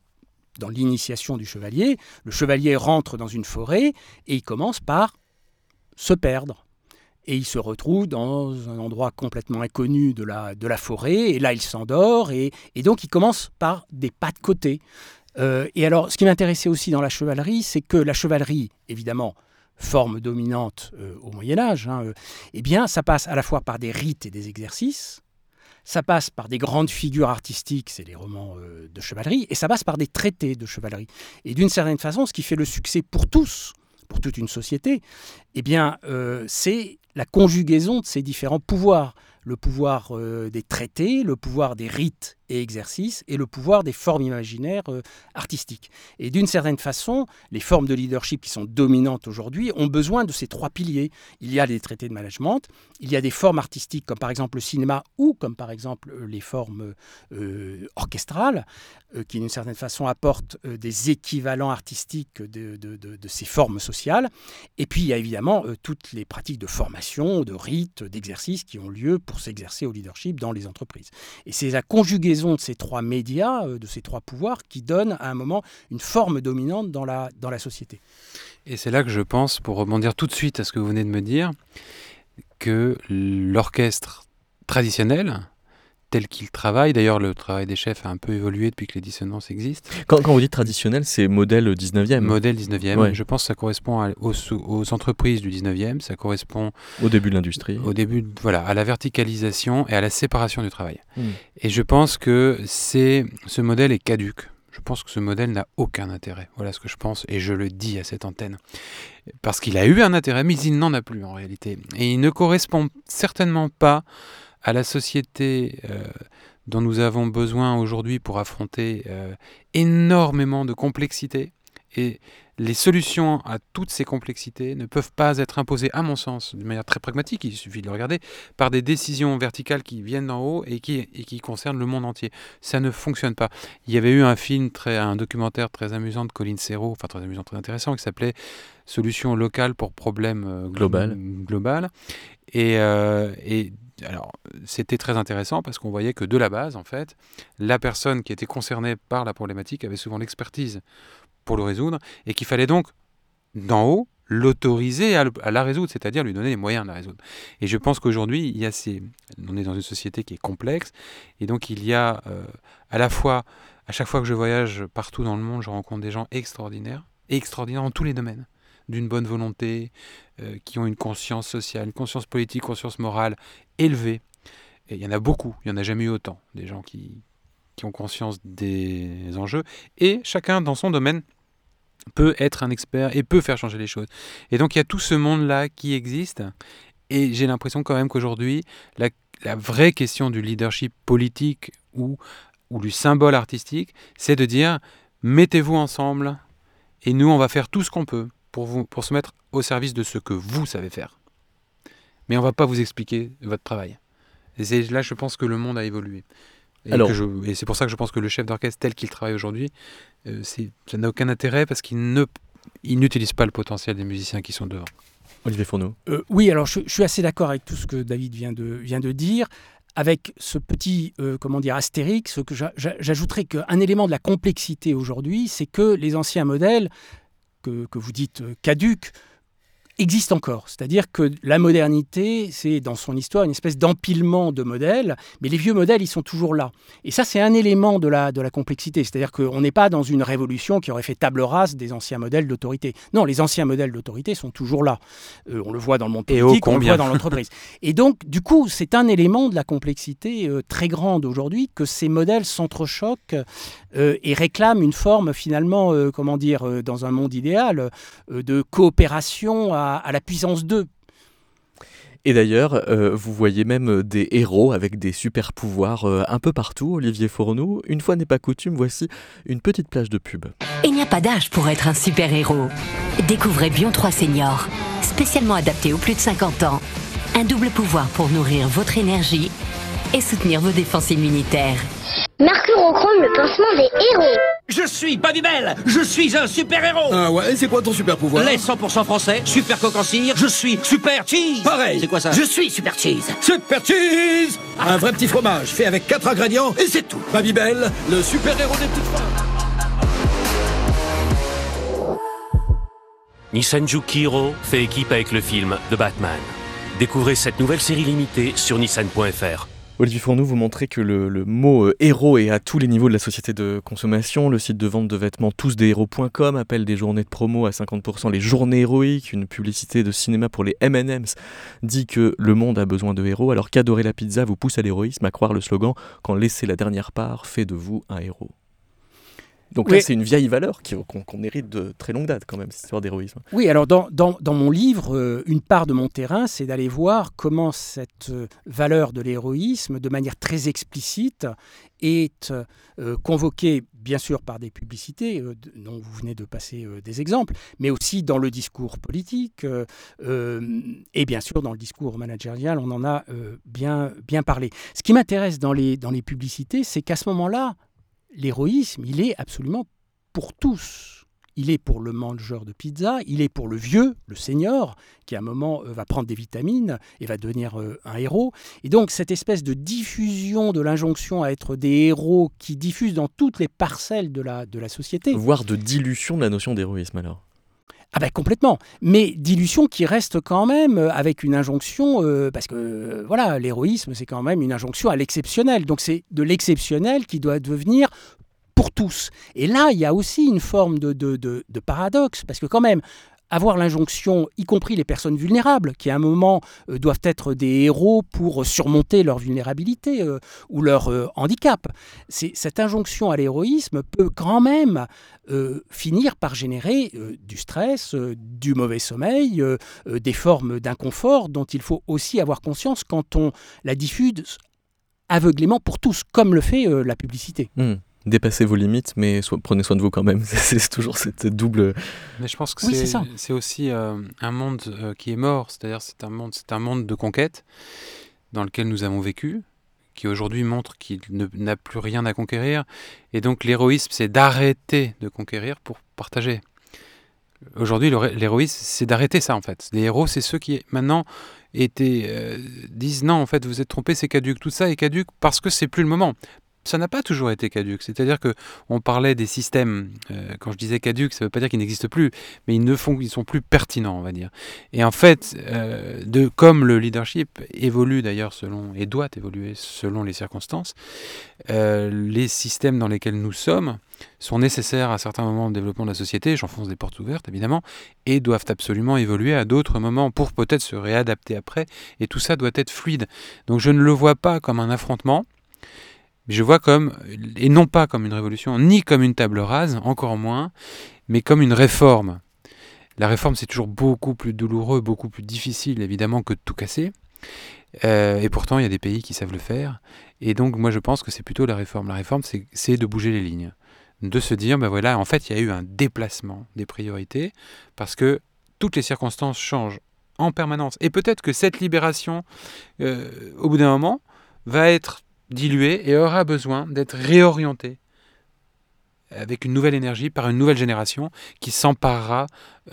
[SPEAKER 3] dans l'initiation du chevalier, le chevalier rentre dans une forêt et il commence par se perdre et il se retrouve dans un endroit complètement inconnu de la, de la forêt, et là il s'endort, et, donc il commence par des pas de côté. Euh, et alors, ce qui m'intéressait aussi dans la chevalerie, c'est que la chevalerie, évidemment, forme dominante euh, au Moyen Âge, hein, euh, eh bien, ça passe à la fois par des rites et des exercices, ça passe par des grandes figures artistiques, c'est les romans de chevalerie, et ça passe par des traités de chevalerie. Et d'une certaine façon, ce qui fait le succès pour tous, pour toute une société, eh bien, c'est la conjugaison de ces différents pouvoirs. Le pouvoir euh, des traités, le pouvoir des rites et exercices, et le pouvoir des formes imaginaires euh, artistiques. Et d'une certaine façon, les formes de leadership qui sont dominantes aujourd'hui ont besoin de ces trois piliers. Il y a les traités de management, il y a des formes artistiques comme par exemple le cinéma ou comme par exemple euh, les formes orchestrales, qui d'une certaine façon apportent des équivalents artistiques de, de, ces formes sociales. Et puis il y a évidemment toutes les pratiques de formation, de rites, d'exercices qui ont lieu pour s'exercer au leadership dans les entreprises. Et c'est la conjugaison de ces trois médias, euh, de ces trois pouvoirs, qui donne à un moment une forme dominante dans la, dans la société.
[SPEAKER 2] Et c'est là que je pense, pour rebondir tout de suite à ce que vous venez de me dire, que l'orchestre traditionnel, tel qu'il travaille. D'ailleurs, le travail des chefs a un peu évolué depuis que les dissonances existent.
[SPEAKER 1] Quand, quand vous dites traditionnel, c'est modèle 19e
[SPEAKER 2] Modèle 19e. Je pense que ça correspond aux, aux, entreprises du 19e, ça correspond...
[SPEAKER 1] Au début de l'industrie.
[SPEAKER 2] Au début, voilà, à la verticalisation et à la séparation du travail. Hmm. Et je pense que c'est ce modèle est caduque. Je pense que ce modèle n'a aucun intérêt. Voilà ce que je pense et je le dis à cette antenne. Parce qu'il a eu un intérêt, mais il n'en a plus en réalité. Et il ne correspond certainement pas à la société euh, dont nous avons besoin aujourd'hui pour affronter euh, énormément de complexité. Et les solutions à toutes ces complexités ne peuvent pas être imposées, à mon sens, de manière très pragmatique, il suffit de le regarder, par des décisions verticales qui viennent d'en haut et qui, et qui concernent le monde entier. Ça ne fonctionne pas. Il y avait eu un film, très, un documentaire très amusant de Colin Serrault, enfin très amusant, très intéressant, qui s'appelait Solutions locales pour problèmes euh, global. global. Et, et alors, c'était très intéressant parce qu'on voyait que de la base, en fait, la personne qui était concernée par la problématique avait souvent l'expertise pour le résoudre et qu'il fallait donc, d'en haut, l'autoriser à, la résoudre, c'est-à-dire lui donner les moyens de la résoudre. Et je pense qu'aujourd'hui, il y a ces... on est dans une société qui est complexe, et donc il y a euh, à la fois, à chaque fois que je voyage partout dans le monde, je rencontre des gens extraordinaires, extraordinaires dans tous les domaines d'une bonne volonté, euh, qui ont une conscience sociale, une conscience politique, conscience morale élevée. Et il y en a beaucoup, il n'y en a jamais eu autant, des gens qui, ont conscience des enjeux. Et chacun dans son domaine peut être un expert et peut faire changer les choses. Et donc il y a tout ce monde-là qui existe. Et j'ai l'impression quand même qu'aujourd'hui, la, vraie question du leadership politique ou du symbole artistique, c'est de dire, mettez-vous ensemble et nous, on va faire tout ce qu'on peut pour, vous, pour se mettre au service de ce que vous savez faire. Mais on ne va pas vous expliquer votre travail. Et c'est là, je pense que le monde a évolué. Et, et c'est pour ça que je pense que le chef d'orchestre tel qu'il travaille aujourd'hui, euh, ça n'a aucun intérêt parce qu'il ne, il n'utilise pas le potentiel des musiciens qui sont devant.
[SPEAKER 1] Olivier Fourneau.
[SPEAKER 3] Euh, oui, alors je, suis assez d'accord avec tout ce que David vient de, vient de dire. Avec ce petit, euh, comment dire, astérix, ce que j'ajouterais qu'un élément de la complexité aujourd'hui, c'est que les anciens modèles que, vous dites euh, caduque existe encore. C'est-à-dire que la modernité, c'est dans son histoire une espèce d'empilement de modèles, mais les vieux modèles, ils sont toujours là. Et ça, c'est un élément de la, de la complexité. C'est-à-dire qu'on n'est pas dans une révolution qui aurait fait table rase des anciens modèles d'autorité. Non, les anciens modèles d'autorité sont toujours là. Euh, on le voit dans le monde politique, on le voit dans l'entreprise. Et donc, du coup, c'est un élément de la complexité euh, très grande aujourd'hui que ces modèles s'entrechoquent euh, et réclament une forme, finalement, comment dire, dans un monde idéal, de coopération à à, la puissance 2.
[SPEAKER 1] Et d'ailleurs, euh, vous voyez même des héros avec des super pouvoirs euh, un peu partout, Olivier Fourneau. Une fois n'est pas coutume, voici une petite plage de pub.
[SPEAKER 11] Il n'y a pas d'âge pour être un super héros. Découvrez Bion 3 Senior, spécialement adapté aux plus de 50 ans. Un double pouvoir pour nourrir votre énergie et soutenir vos défenses immunitaires.
[SPEAKER 12] Mercurochrome, le pansement des héros.
[SPEAKER 13] Je suis Babybel, je suis un super-héros.
[SPEAKER 14] Ah ouais, c'est quoi ton super-pouvoir
[SPEAKER 13] Les 100% français, super coq en cire, je suis super cheese.
[SPEAKER 14] Pareil.
[SPEAKER 13] C'est quoi ça
[SPEAKER 12] Je suis super cheese.
[SPEAKER 14] Super cheese. Un vrai petit fromage fait avec 4 ingrédients et c'est tout. Babybel, le super-héros des petites femmes.
[SPEAKER 15] Nissan Juke Hero fait équipe avec le film The Batman. Découvrez cette nouvelle série limitée sur nissan.fr.
[SPEAKER 1] Olivier Fourneau, vous montrez que le, mot euh, héros est à tous les niveaux de la société de consommation. Le site de vente de vêtements tousdeshéros.com appelle des journées de promo à 50% les journées héroïques. Une publicité de cinéma pour les M&M's dit que le monde a besoin de héros, alors qu'adorer la pizza vous pousse à l'héroïsme, à croire le slogan « Quand laisser la dernière part fait de vous un héros ». Donc là, c'est une vieille valeur qu'on hérite de très longue date quand même, cette histoire d'héroïsme.
[SPEAKER 3] Oui, alors dans, dans, dans mon livre, euh, une part de mon terrain, c'est d'aller voir comment cette euh, valeur de l'héroïsme, de manière très explicite, est euh, convoquée bien sûr par des publicités dont vous venez de passer des exemples, mais aussi dans le discours politique et bien sûr dans le discours managérial, on en a bien, bien parlé. Ce qui m'intéresse dans les, dans les publicités, c'est qu'à ce moment-là, l'héroïsme, il est absolument pour tous. Il est pour le mangeur de pizza, il est pour le vieux, le senior, qui à un moment euh, va prendre des vitamines et va devenir euh, un héros. Et donc cette espèce de diffusion de l'injonction à être des héros qui diffuse dans toutes les parcelles de la, de la société.
[SPEAKER 1] Voire de dilution de la notion d'héroïsme alors.
[SPEAKER 3] Ah ben complètement, mais dilution qui reste quand même euh, avec une injonction, parce que voilà, l'héroïsme c'est quand même une injonction à l'exceptionnel, donc c'est de l'exceptionnel qui doit devenir pour tous. Et là, il y a aussi une forme de, paradoxe, parce que quand même, avoir l'injonction, y compris les personnes vulnérables, qui à un moment euh, doivent être des héros pour surmonter leur vulnérabilité euh, ou leur euh, handicap. Cette injonction à l'héroïsme peut quand même finir par générer du stress, du mauvais sommeil, des formes d'inconfort dont il faut aussi avoir conscience quand on la diffuse aveuglément pour tous, comme le fait la publicité.
[SPEAKER 1] Mmh dépassez vos limites, mais prenez soin de vous quand même. c'est toujours cette double.
[SPEAKER 2] Mais je pense que c'est aussi euh, un monde euh, qui est mort, c'est-à-dire c'est un monde, c'est un monde de conquête dans lequel nous avons vécu, qui aujourd'hui montre qu'il n'a plus rien à conquérir, et donc l'héroïsme, c'est d'arrêter de conquérir pour partager. Aujourd'hui, l'héroïsme, c'est d'arrêter ça en fait. Les héros, c'est ceux qui maintenant étaient, euh, disent non, en fait, vous êtes trompé, c'est caduque. Tout ça est caduque parce que c'est plus le moment ça n'a pas toujours été caduque. C'est-à-dire que on parlait des systèmes. Euh, quand je disais caduque, ça ne veut pas dire qu'ils n'existent plus, mais ils ne font, ils sont plus pertinents, on va dire. Et en fait, euh, comme le leadership évolue d'ailleurs selon et doit évoluer selon les circonstances, euh, les systèmes dans lesquels nous sommes sont nécessaires à certains moments de développement de la société, j'enfonce des portes ouvertes évidemment, et doivent absolument évoluer à d'autres moments pour peut-être se réadapter après, et tout ça doit être fluide. Donc je ne le vois pas comme un affrontement, je vois comme, et non pas comme une révolution, ni comme une table rase, encore moins, mais comme une réforme. La réforme, c'est toujours beaucoup plus douloureux, beaucoup plus difficile, évidemment, que de tout casser. Euh, et pourtant, il y a des pays qui savent le faire. Et donc, moi, je pense que c'est plutôt la réforme. La réforme, c'est de bouger les lignes. De se dire, ben voilà, en fait, il y a eu un déplacement des priorités, parce que toutes les circonstances changent en permanence. Et peut-être que cette libération, euh, au bout d'un moment, va être dilué et aura besoin d'être réorienté avec une nouvelle énergie par une nouvelle génération qui s'emparera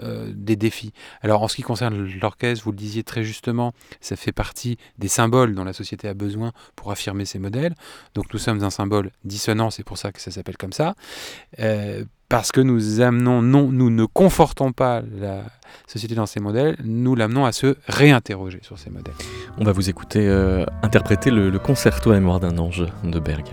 [SPEAKER 2] euh, des défis. Alors en ce qui concerne l'orchestre, vous le disiez très justement, ça fait partie des symboles dont la société a besoin pour affirmer ses modèles. Donc nous sommes un symbole dissonant, c'est pour ça que ça s'appelle comme ça. Euh, parce que nous amenons, non, nous ne confortons pas la société dans ces modèles, nous l'amenons à se réinterroger sur ces modèles.
[SPEAKER 1] On va vous écouter euh, interpréter le, le concerto à mémoire d'un ange de Berg.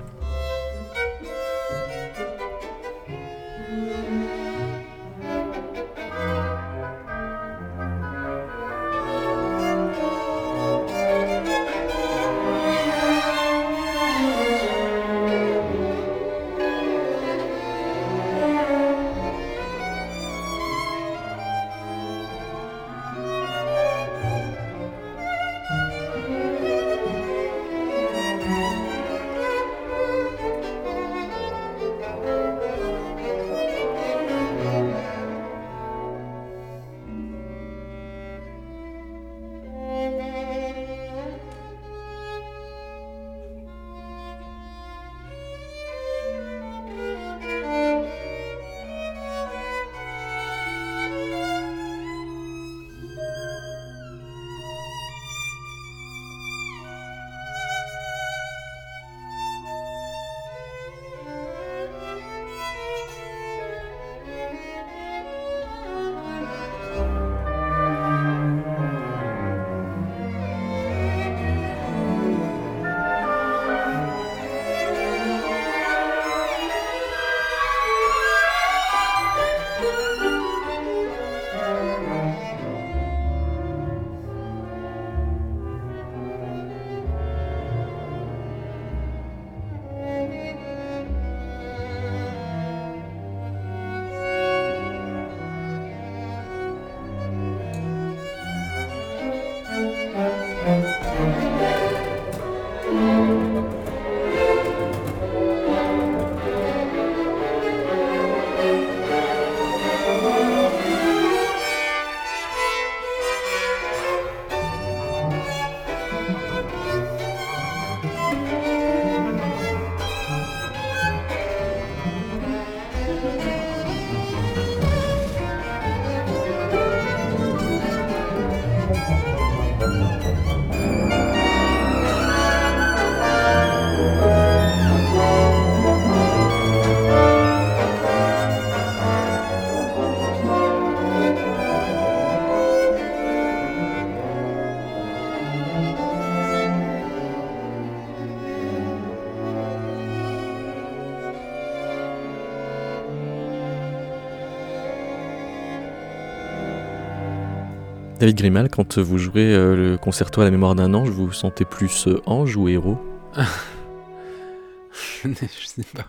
[SPEAKER 1] David Grimal, quand vous jouez euh, le concerto à la mémoire d'un ange, vous vous sentez plus euh, ange ou héros?
[SPEAKER 2] Je sais pas.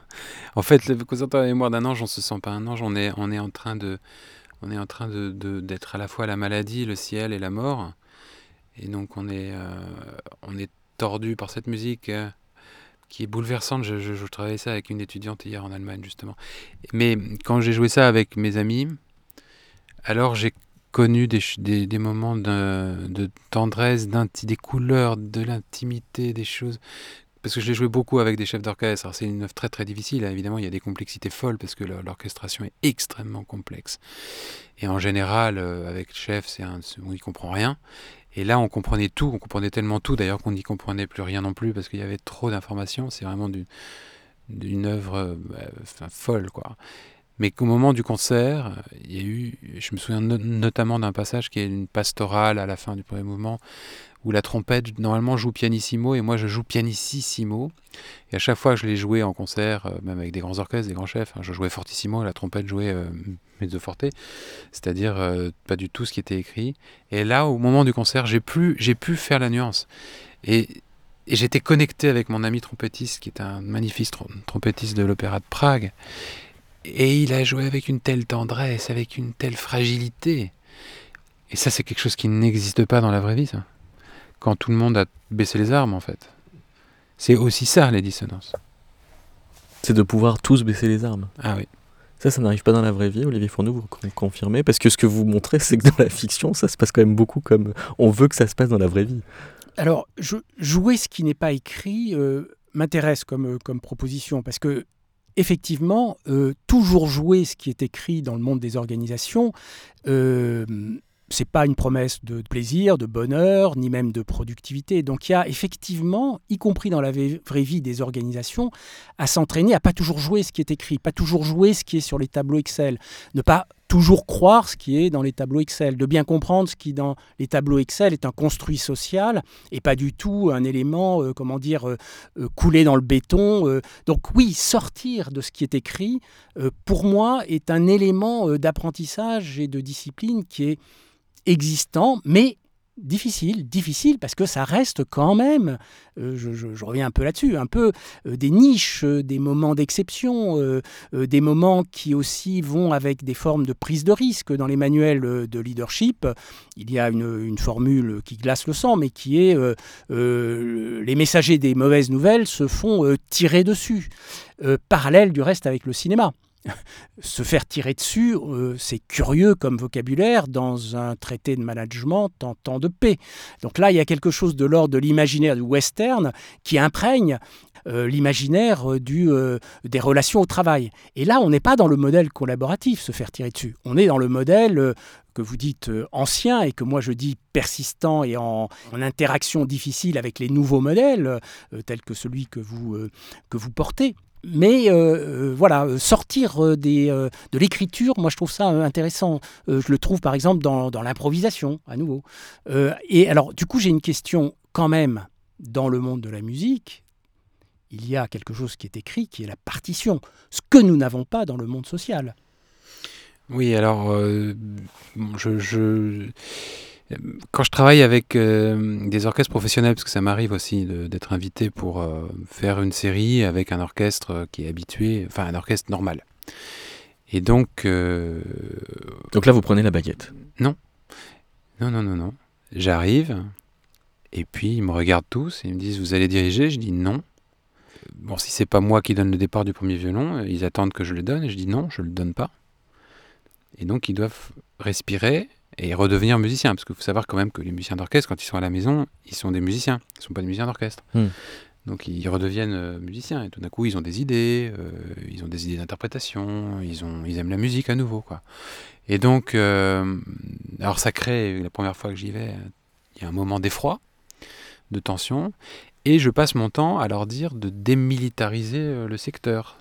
[SPEAKER 2] En fait, le concerto à la mémoire d'un ange, on se sent pas un ange, on est, on est en train de, on est en train de, d'être à la fois la maladie, le ciel et la mort. Et donc on est, euh, on est tordu par cette musique qui est bouleversante. Je, je, je, travaillais ça avec une étudiante hier en Allemagne, justement. Mais quand j'ai joué ça avec mes amis, alors j'ai connu des, des, des moments de, tendresse, des couleurs, de l'intimité, des choses. Parce que je l'ai joué beaucoup avec des chefs d'orchestre. C'est une œuvre très très difficile. Évidemment, il y a des complexités folles parce que l'orchestration est extrêmement complexe. Et en général, euh, avec le chef, c'est on n'y comprend rien. Et là, on comprenait tout, on comprenait tellement tout d'ailleurs qu'on n'y comprenait plus rien non plus parce qu'il y avait trop d'informations. C'est vraiment d'une œuvre euh, enfin, folle, quoi. Mais qu'au moment du concert, il y a eu, je me souviens no notamment d'un passage qui est une pastorale à la fin du premier mouvement, où la trompette normalement joue pianissimo et moi je joue pianissimo. Et à chaque fois que je l'ai joué en concert, euh, même avec des grands orchestres, des grands chefs, hein, je jouais fortissimo la trompette jouait euh, mezzo forte, c'est-à-dire euh, pas du tout ce qui était écrit. Et là, au moment du concert, j'ai pu, pu faire la nuance. Et j'étais connecté avec mon ami trompettiste, qui est un magnifique trompettiste de l'Opéra de Prague. Et il a joué avec une telle tendresse, avec une telle fragilité. Et ça, c'est quelque chose qui n'existe pas dans la vraie vie, ça. Quand tout le monde a baissé les armes, en fait. C'est aussi ça, les dissonances.
[SPEAKER 1] C'est de pouvoir tous baisser les armes.
[SPEAKER 2] Ah oui.
[SPEAKER 1] Ça, ça n'arrive pas dans la vraie vie, Olivier Fourneau, vous confirmez Parce que ce que vous montrez, c'est que dans la fiction, ça se passe quand même beaucoup comme on veut que ça se passe dans la vraie vie.
[SPEAKER 3] Alors, je, jouer ce qui n'est pas écrit euh, m'intéresse comme, comme proposition, parce que effectivement, euh, toujours jouer ce qui est écrit dans le monde des organisations, euh, c'est pas une promesse de plaisir, de bonheur, ni même de productivité. Donc il y a effectivement, y compris dans la vraie vie des organisations, à s'entraîner à pas toujours jouer ce qui est écrit, pas toujours jouer ce qui est sur les tableaux Excel, ne pas toujours croire ce qui est dans les tableaux Excel, de bien comprendre ce qui dans les tableaux Excel est un construit social et pas du tout un élément, euh, comment dire, euh, euh, coulé dans le béton. Donc oui, sortir de ce qui est écrit, pour moi, est un élément d'apprentissage et de discipline qui est existant, mais difficile, difficile parce que ça reste quand même, euh, je, reviens un peu là-dessus, un peu euh, des niches, euh, des moments d'exception, des moments qui aussi vont avec des formes de prise de risque. Dans les manuels de leadership, il y a une formule qui glace le sang, mais qui est les messagers des mauvaises nouvelles se font tirer dessus. parallèle du reste avec le cinéma se faire tirer dessus, euh, c'est curieux comme vocabulaire dans un traité de management en temps de paix. Donc là, il y a quelque chose de l'ordre de l'imaginaire du western qui imprègne euh, l'imaginaire euh, des relations au travail. Et là, on n'est pas dans le modèle collaboratif, se faire tirer dessus. On est dans le modèle que vous dites ancien et que moi je dis persistant et en, en interaction difficile avec les nouveaux modèles, tels que celui que vous, que vous portez. Mais euh, voilà, sortir des, euh, de l'écriture, moi je trouve ça intéressant. Euh, je le trouve par exemple dans, l'improvisation, à nouveau. et alors, du coup, j'ai une question quand même. Dans le monde de la musique, il y a quelque chose qui est écrit, qui est la partition, ce que nous n'avons pas dans le monde social.
[SPEAKER 2] Oui, alors, je quand je travaille avec euh, des orchestres professionnels, parce que ça m'arrive aussi d'être invité pour euh, faire une série avec un orchestre qui est habitué, enfin un orchestre normal. Et donc. Euh,
[SPEAKER 1] donc là, vous prenez la baguette
[SPEAKER 2] Non. Non, non, non, non. J'arrive, et puis ils me regardent tous, et ils me disent Vous allez diriger? Je dis non. Bon, si c'est pas moi qui donne le départ du premier violon, ils attendent que je le donne, et je dis non, je le donne pas. Et donc ils doivent respirer et redevenir musicien. Parce qu'il faut savoir quand même que les musiciens d'orchestre, quand ils sont à la maison, ils sont des musiciens. Ils ne sont pas des musiciens d'orchestre.
[SPEAKER 1] Hmm.
[SPEAKER 2] Donc ils redeviennent euh, musiciens. Et tout d'un coup, ils ont des idées, euh, ils ont des idées d'interprétation, ils, ont, ils aiment la musique à nouveau. Quoi. Et donc, euh, alors ça crée, la première fois que j'y vais, il y a un moment d'effroi, de tension. Et je passe mon temps à leur dire de démilitariser le secteur.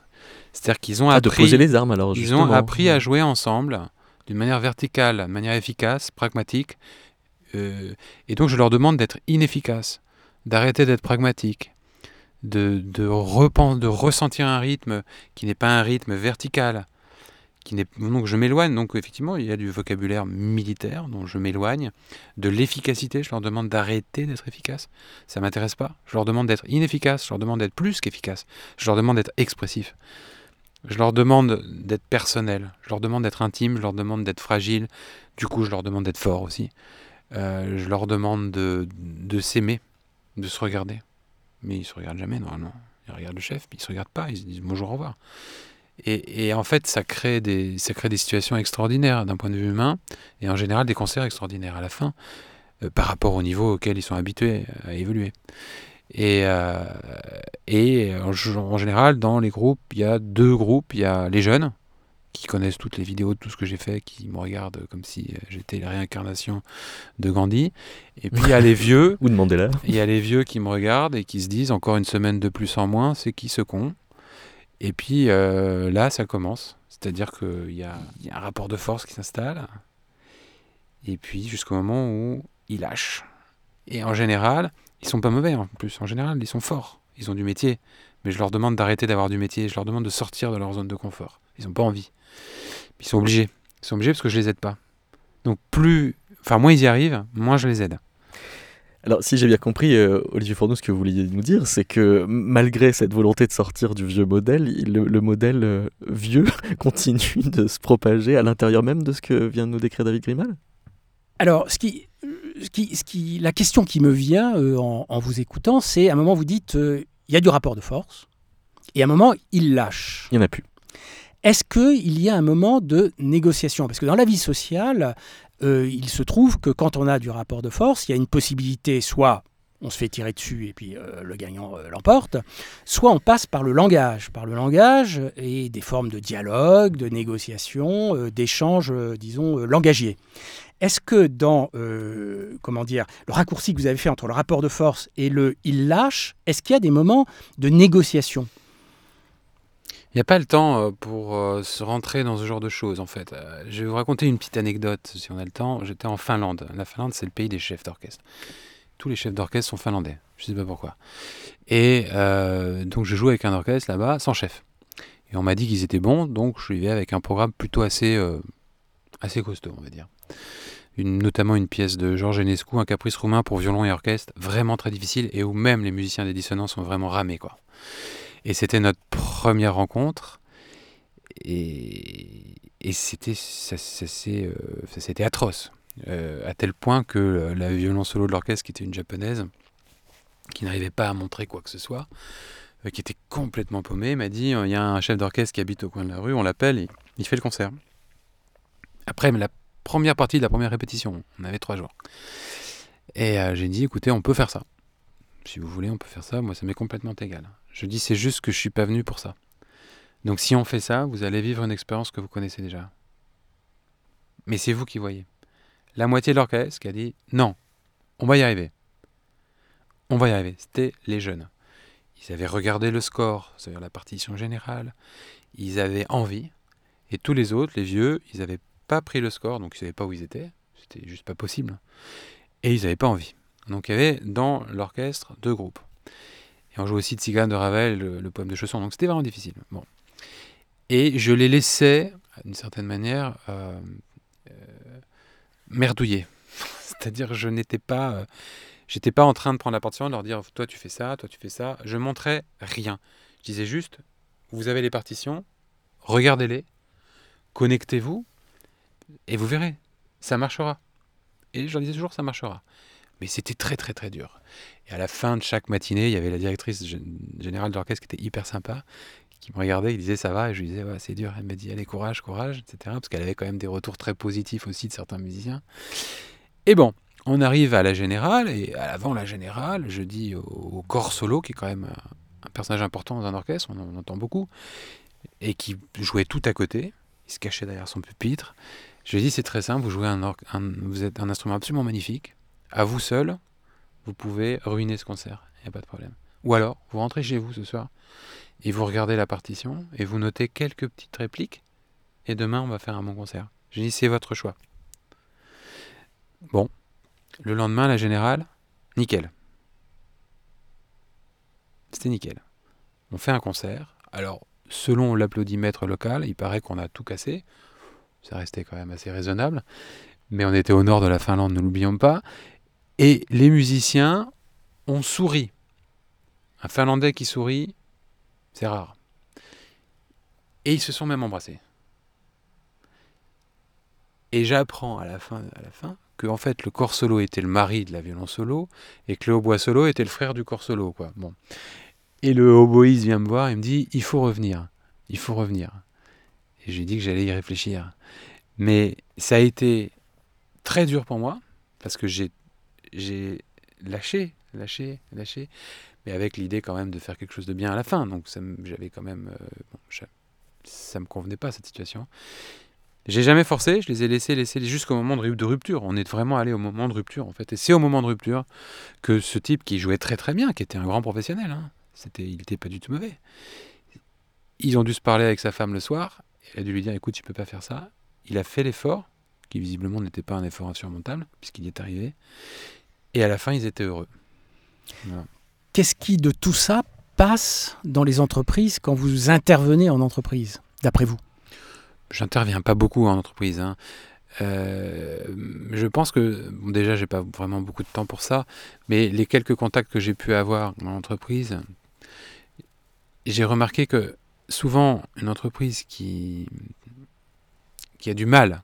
[SPEAKER 2] C'est-à-dire qu'ils ont
[SPEAKER 1] ah,
[SPEAKER 2] appris...
[SPEAKER 1] de poser les armes alors,
[SPEAKER 2] Ils
[SPEAKER 1] justement.
[SPEAKER 2] ont appris à jouer ensemble d'une manière verticale, de manière efficace, pragmatique. Euh, et donc je leur demande d'être inefficaces, d'arrêter d'être pragmatiques, de, de, de ressentir un rythme qui n'est pas un rythme vertical, qui donc je m'éloigne donc effectivement il y a du vocabulaire militaire dont je m'éloigne de l'efficacité je leur demande d'arrêter d'être efficace ça m'intéresse pas je leur demande d'être inefficace je leur demande d'être plus qu'efficace je leur demande d'être expressif je leur demande d'être personnel. Je leur demande d'être intime je leur demande d'être fragile. Du coup je leur demande d'être fort aussi. Euh, je leur demande de, s'aimer de se regarder. Mais ils se regardent jamais normalement. Ils regardent le chef puis ils se regardent pas. Ils se disent bonjour au revoir. Et, en fait, ça crée des, ça crée des situations extraordinaires d'un point de vue humain, et en général des concerts extraordinaires à la fin, euh, par rapport au niveau auquel ils sont habitués à évoluer. Et, euh, et en, en, général, dans les groupes, il y a deux groupes. Il y a les jeunes, qui connaissent toutes les vidéos de tout ce que j'ai fait, qui me regardent comme si j'étais la réincarnation de Gandhi. Et puis il y a les vieux.
[SPEAKER 1] Ou de Mandela.
[SPEAKER 2] Il y a les vieux qui me regardent et qui se disent encore une semaine de plus en moins, c'est qui ce con? Et puis euh, là, ça commence. C'est-à-dire qu'il y, y a, un rapport de force qui s'installe. Et puis jusqu'au moment où ils lâchent. Et en général, ils sont pas mauvais en plus. En général, ils sont forts. Ils ont du métier. Mais je leur demande d'arrêter d'avoir du métier. Je leur demande de sortir de leur zone de confort. Ils n'ont pas envie. Ils sont obligés. Ils sont obligés parce que je les aide pas. Donc plus, enfin moins ils y arrivent, moins je les aide.
[SPEAKER 1] Alors, si j'ai bien compris, euh, Olivier Fourneau, ce que vous vouliez nous dire, c'est que malgré cette volonté de sortir du vieux modèle, le, le modèle euh, vieux continue de se propager à l'intérieur même de ce que vient de nous décrire David Grimal?
[SPEAKER 3] Alors, ce qui, ce qui, ce qui, la question qui me vient euh, en, en, vous écoutant, c'est à un moment, vous dites, il y a du rapport de force, et à un moment, il lâche.
[SPEAKER 1] Il n'y en a plus.
[SPEAKER 3] Est-ce qu'il y a un moment de négociation? Parce que dans la vie sociale, euh, il se trouve que quand on a du rapport de force, il y a une possibilité, soit on se fait tirer dessus et puis euh, le gagnant euh, l'emporte, soit on passe par le langage, par le langage et des formes de dialogue, de négociation, euh, d'échange, disons, langagier. Est-ce que dans comment dire, le raccourci que vous avez fait entre le rapport de force et le il lâche, est-ce qu'il y a des moments de négociation?
[SPEAKER 2] Il n'y a pas le temps pour se rentrer dans ce genre de choses, en fait. Je vais vous raconter une petite anecdote, si on a le temps. J'étais en Finlande. La Finlande, c'est le pays des chefs d'orchestre. Tous les chefs d'orchestre sont finlandais. Je ne sais pas pourquoi. Et euh, donc, je jouais avec un orchestre là-bas, sans chef. Et on m'a dit qu'ils étaient bons, donc je suis avec un programme plutôt assez, euh, assez costaud, on va dire. Notamment une pièce de Georges Enescu, un caprice roumain pour violon et orchestre, vraiment très difficile, et où même les musiciens des dissonances sont vraiment ramés, quoi. Et c'était notre première rencontre. Et, et c'était ça, ça, euh, atroce. Euh, à tel point que la violon solo de l'orchestre, qui était une japonaise, qui n'arrivait pas à montrer quoi que ce soit, euh, qui était complètement paumée, m'a dit il y a un chef d'orchestre qui habite au coin de la rue, on l'appelle, il, il fait le concert. Après la première partie de la première répétition, on avait trois jours. Et euh, j'ai dit écoutez, on peut faire ça. Si vous voulez, on peut faire ça. Moi, ça m'est complètement égal. Je dis c'est juste que je suis pas venu pour ça. Donc si on fait ça, vous allez vivre une expérience que vous connaissez déjà. Mais c'est vous qui voyez. La moitié de l'orchestre qui a dit non, on va y arriver. On va y arriver. C'était les jeunes. Ils avaient regardé le score, c'est-à-dire la partition générale. Ils avaient envie. Et tous les autres, les vieux, ils n'avaient pas pris le score, donc ils savaient pas où ils étaient. C'était juste pas possible. Et ils n'avaient pas envie. Donc il y avait dans l'orchestre deux groupes. Et on jouait aussi de Cigane de Ravel, le, poème de Chausson. Donc c'était vraiment difficile. Bon. Et je les laissais, d'une certaine manière, euh, euh, merdouiller. C'est-à-dire je n'étais pas, euh, pas en train de prendre la partition, de leur dire toi tu fais ça, toi tu fais ça. Je montrais rien. Je disais juste, vous avez les partitions, regardez-les, connectez-vous, et vous verrez, ça marchera. Et je leur disais toujours ça marchera. Mais c'était très très très dur. Et à la fin de chaque matinée, il y avait la directrice générale de l'orchestre qui était hyper sympa, qui me regardait, qui disait ça va, et je lui disais c'est dur. Elle m'a dit allez courage, courage, etc. Parce qu'elle avait quand même des retours très positifs aussi de certains musiciens. Et bon, on arrive à la générale, et avant la générale, je dis au, corps solo, qui est quand même un, un personnage important dans un orchestre, on en entend beaucoup, et qui jouait tout à côté, il se cachait derrière son pupitre. Je lui ai dit c'est très simple, vous jouez un, un, vous êtes un instrument absolument magnifique, à vous seul, vous pouvez ruiner ce concert, il n'y a pas de problème. Ou alors, vous rentrez chez vous ce soir, et vous regardez la partition, et vous notez quelques petites répliques, et demain on va faire un bon concert. J'ai dit c'est votre choix. Bon, le lendemain, la générale, nickel. C'était nickel. On fait un concert. Alors, selon l'applaudimètre local, il paraît qu'on a tout cassé. Ça restait quand même assez raisonnable. Mais on était au nord de la Finlande, ne l'oublions pas. Et les musiciens ont souri. Un Finlandais qui sourit, c'est rare. Et ils se sont même embrassés. Et j'apprends à la fin, à la fin que en fait le corps solo était le mari de la violon solo et que le hautbois solo était le frère du corps solo quoi. Bon. Et le hautboïste vient me voir et me dit il faut revenir, il faut revenir. Et j'ai dit que j'allais y réfléchir. Mais ça a été très dur pour moi parce que j'ai lâché, lâché, lâché, mais avec l'idée quand même de faire quelque chose de bien à la fin. Donc j'avais quand même, euh, bon, ça me convenait pas cette situation. J'ai jamais forcé, je les ai laissés laisser jusqu'au moment de rupture. On est vraiment allé au moment de rupture en fait. Et c'est au moment de rupture que ce type qui jouait très très bien, qui était un grand professionnel, hein, il n'était pas du tout mauvais. Ils ont dû se parler avec sa femme le soir. Elle a dû lui dire écoute, tu peux pas faire ça. Il a fait l'effort, qui visiblement n'était pas un effort insurmontable, puisqu'il y est arrivé. Et à la fin, ils étaient heureux.
[SPEAKER 3] Qu'est-ce qui de tout ça passe dans les entreprises quand vous intervenez en entreprise, d'après vous?
[SPEAKER 2] J'interviens pas beaucoup en entreprise. Hein. Euh, je pense que bon, déjà j'ai pas vraiment beaucoup de temps pour ça, mais les quelques contacts que j'ai pu avoir dans l'entreprise, j'ai remarqué que souvent une entreprise qui qui a du mal,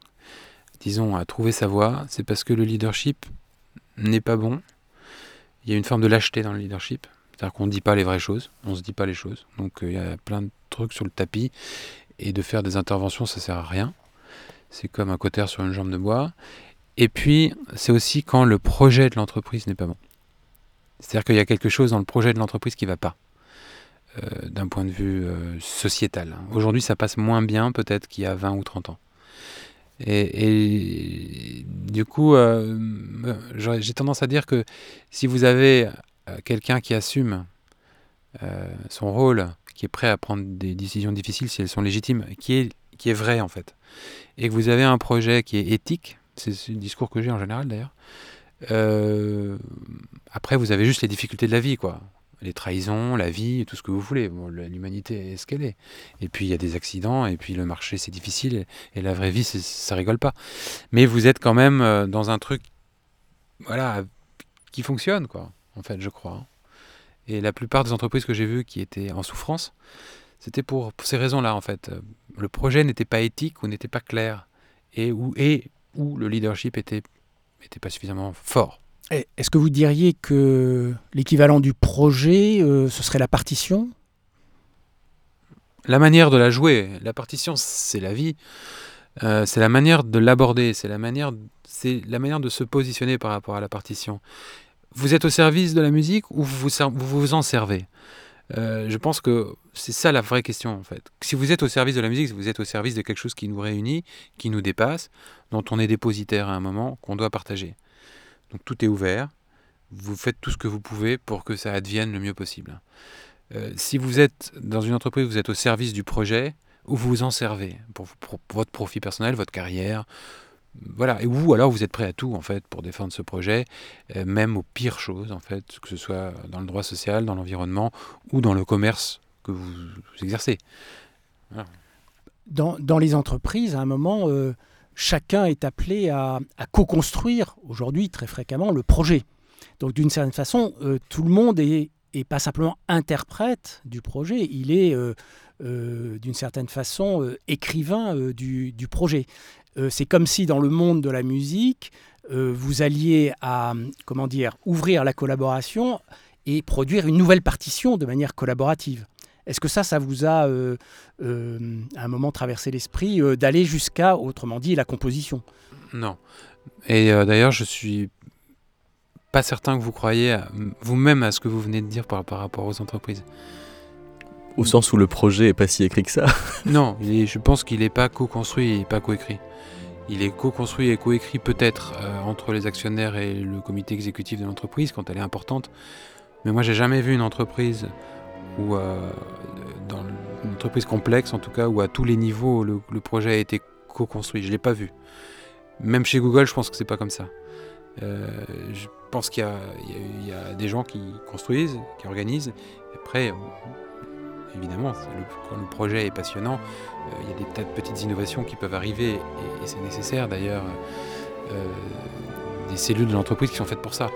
[SPEAKER 2] disons, à trouver sa voie, c'est parce que le leadership n'est pas bon. Il y a une forme de lâcheté dans le leadership. C'est-à-dire qu'on ne dit pas les vraies choses, on ne se dit pas les choses. Donc euh, il y a plein de trucs sur le tapis et de faire des interventions, ça sert à rien. C'est comme un cotère sur une jambe de bois. Et puis, c'est aussi quand le projet de l'entreprise n'est pas bon. C'est-à-dire qu'il y a quelque chose dans le projet de l'entreprise qui ne va pas, euh, d'un point de vue euh, sociétal. Aujourd'hui, ça passe moins bien peut-être qu'il y a 20 ou 30 ans. Et, du coup, euh, j'ai tendance à dire que si vous avez quelqu'un qui assume son rôle qui est prêt à prendre des décisions difficiles si elles sont légitimes, qui est, qui est vrai en fait, et que vous avez un projet qui est éthique, c'est le discours que j'ai en général d'ailleurs, euh, après vous avez juste les difficultés de la vie, quoi. Les trahisons, la vie, tout ce que vous voulez. L'humanité est ce qu'elle est. Et puis il y a des accidents, et puis le marché c'est difficile, et, la vraie vie ça rigole pas. Mais vous êtes quand même euh, dans un truc, voilà, qui fonctionne, quoi, en fait, je crois. Hein. Et la plupart des entreprises que j'ai vues qui étaient en souffrance, c'était pour, ces raisons-là, en fait. Le projet n'était pas éthique ou n'était pas clair, et où, et où le leadership était, était pas suffisamment fort.
[SPEAKER 3] Est-ce que vous diriez que l'équivalent du projet, euh, ce serait la partition?
[SPEAKER 2] La manière de la jouer. La partition, c'est la vie. Euh, c'est la manière de l'aborder. C'est la manière, c'est la manière de se positionner par rapport à la partition vous êtes au service de la musique ou vous vous, en servez? Euh, je pense que c'est ça la vraie question en fait. Si vous êtes au service de la musique, vous êtes au service de quelque chose qui nous réunit, qui nous dépasse, dont on est dépositaire à un moment, qu'on doit partager. Donc tout est ouvert, vous faites tout ce que vous pouvez pour que ça advienne le mieux possible. Euh, si vous êtes dans une entreprise, vous êtes au service du projet, ou vous vous en servez pour votre profit personnel, votre carrière, voilà, et vous alors vous êtes prêt à tout en fait pour défendre ce projet, euh, même aux pires choses en fait, que ce soit dans le droit social, dans l'environnement ou dans le commerce que vous, exercez.
[SPEAKER 3] Dans, les entreprises, à un moment, euh, chacun est appelé à, co-construire aujourd'hui très fréquemment le projet. Donc d'une certaine façon, euh, tout le monde est, pas simplement interprète du projet, il est d'une certaine façon écrivain du, du, projet. Euh, c'est comme si dans le monde de la musique, euh, vous alliez à, comment dire, ouvrir la collaboration et produire une nouvelle partition de manière collaborative. Est-ce que ça, ça vous a euh, à un moment traversé l'esprit d'aller jusqu'à, autrement dit, la composition?
[SPEAKER 2] Non. Et d'ailleurs, je suis pas certain que vous croyez vous-même à ce que vous venez de dire par, par rapport aux entreprises.
[SPEAKER 1] Au sens où le projet est pas si écrit que ça.
[SPEAKER 2] non, je pense qu'il n'est pas co-construit et pas co-écrit. Il est co-construit et co-écrit peut-être euh, entre les actionnaires et le comité exécutif de l'entreprise quand elle est importante. Mais moi, j'ai jamais vu une entreprise où, euh, dans une entreprise complexe en tout cas, où à tous les niveaux le, projet a été co-construit. Je l'ai pas vu. Même chez Google, je pense que c'est pas comme ça. Euh, je pense qu'il y, a des gens qui construisent, qui organisent. après, évidemment, le, quand le projet est passionnant, euh, il y a des tas de petites innovations qui peuvent arriver, et, c'est nécessaire d'ailleurs, des cellules de l'entreprise qui sont faites pour ça.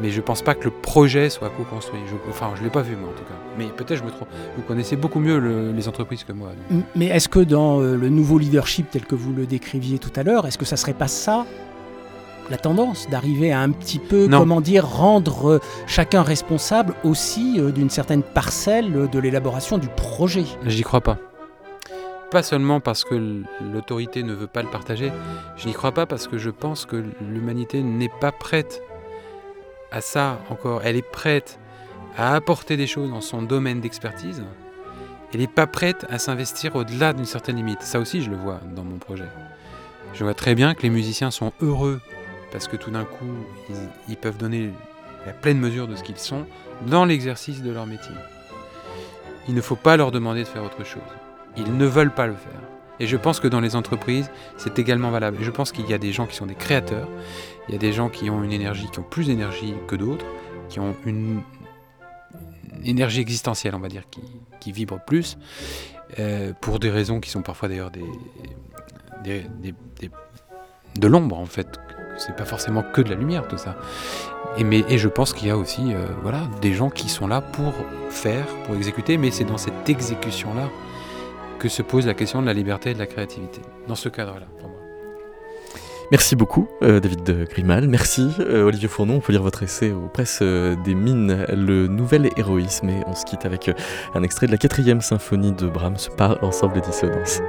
[SPEAKER 2] Mais je ne pense pas que le projet soit co-construit. Enfin, je ne l'ai pas vu moi en tout cas. Mais peut-être je me trompe. Vous connaissez beaucoup mieux le, les entreprises que moi. donc.
[SPEAKER 3] Mais est-ce que dans euh, le nouveau leadership tel que vous le décriviez tout à l'heure, est-ce que ça serait pas ça la tendance d'arriver à un petit peu,
[SPEAKER 2] Non.
[SPEAKER 3] comment dire, rendre euh, chacun responsable aussi euh, d'une certaine parcelle de l'élaboration du projet?
[SPEAKER 2] J'y crois pas. Pas seulement parce que l'autorité ne veut pas le partager, je n'y crois pas parce que je pense que l'humanité n'est pas prête à ça encore. Elle est prête à apporter des choses dans son domaine d'expertise. Elle n'est pas prête à s'investir au-delà d'une certaine limite. Ça aussi, je le vois dans mon projet. Je vois très bien que les musiciens sont heureux parce que tout d'un coup, ils, peuvent donner la pleine mesure de ce qu'ils sont dans l'exercice de leur métier. Il ne faut pas leur demander de faire autre chose. Ils ne veulent pas le faire. Et je pense que dans les entreprises, c'est également valable. Et je pense qu'il y a des gens qui sont des créateurs, il y a des gens qui ont une énergie, qui ont plus d'énergie que d'autres, qui ont une énergie existentielle, on va dire, qui, vibre plus, euh, pour des raisons qui sont parfois d'ailleurs des, des- des- de l'ombre en fait. C'est pas forcément que de la lumière tout ça. Et, mais, je pense qu'il y a aussi euh, voilà, des gens qui sont là pour faire, pour exécuter, mais c'est dans cette exécution-là que se pose la question de la liberté et de la créativité. Dans ce cadre-là, pour moi.
[SPEAKER 1] Merci beaucoup, euh, David Grimal. Merci, euh, Olivier Fournon. On peut lire votre essai aux presses euh, des mines, Le Nouvel Héroïsme. Et on se quitte avec euh, un extrait de la quatrième symphonie de Brahms par l'ensemble des dissonances.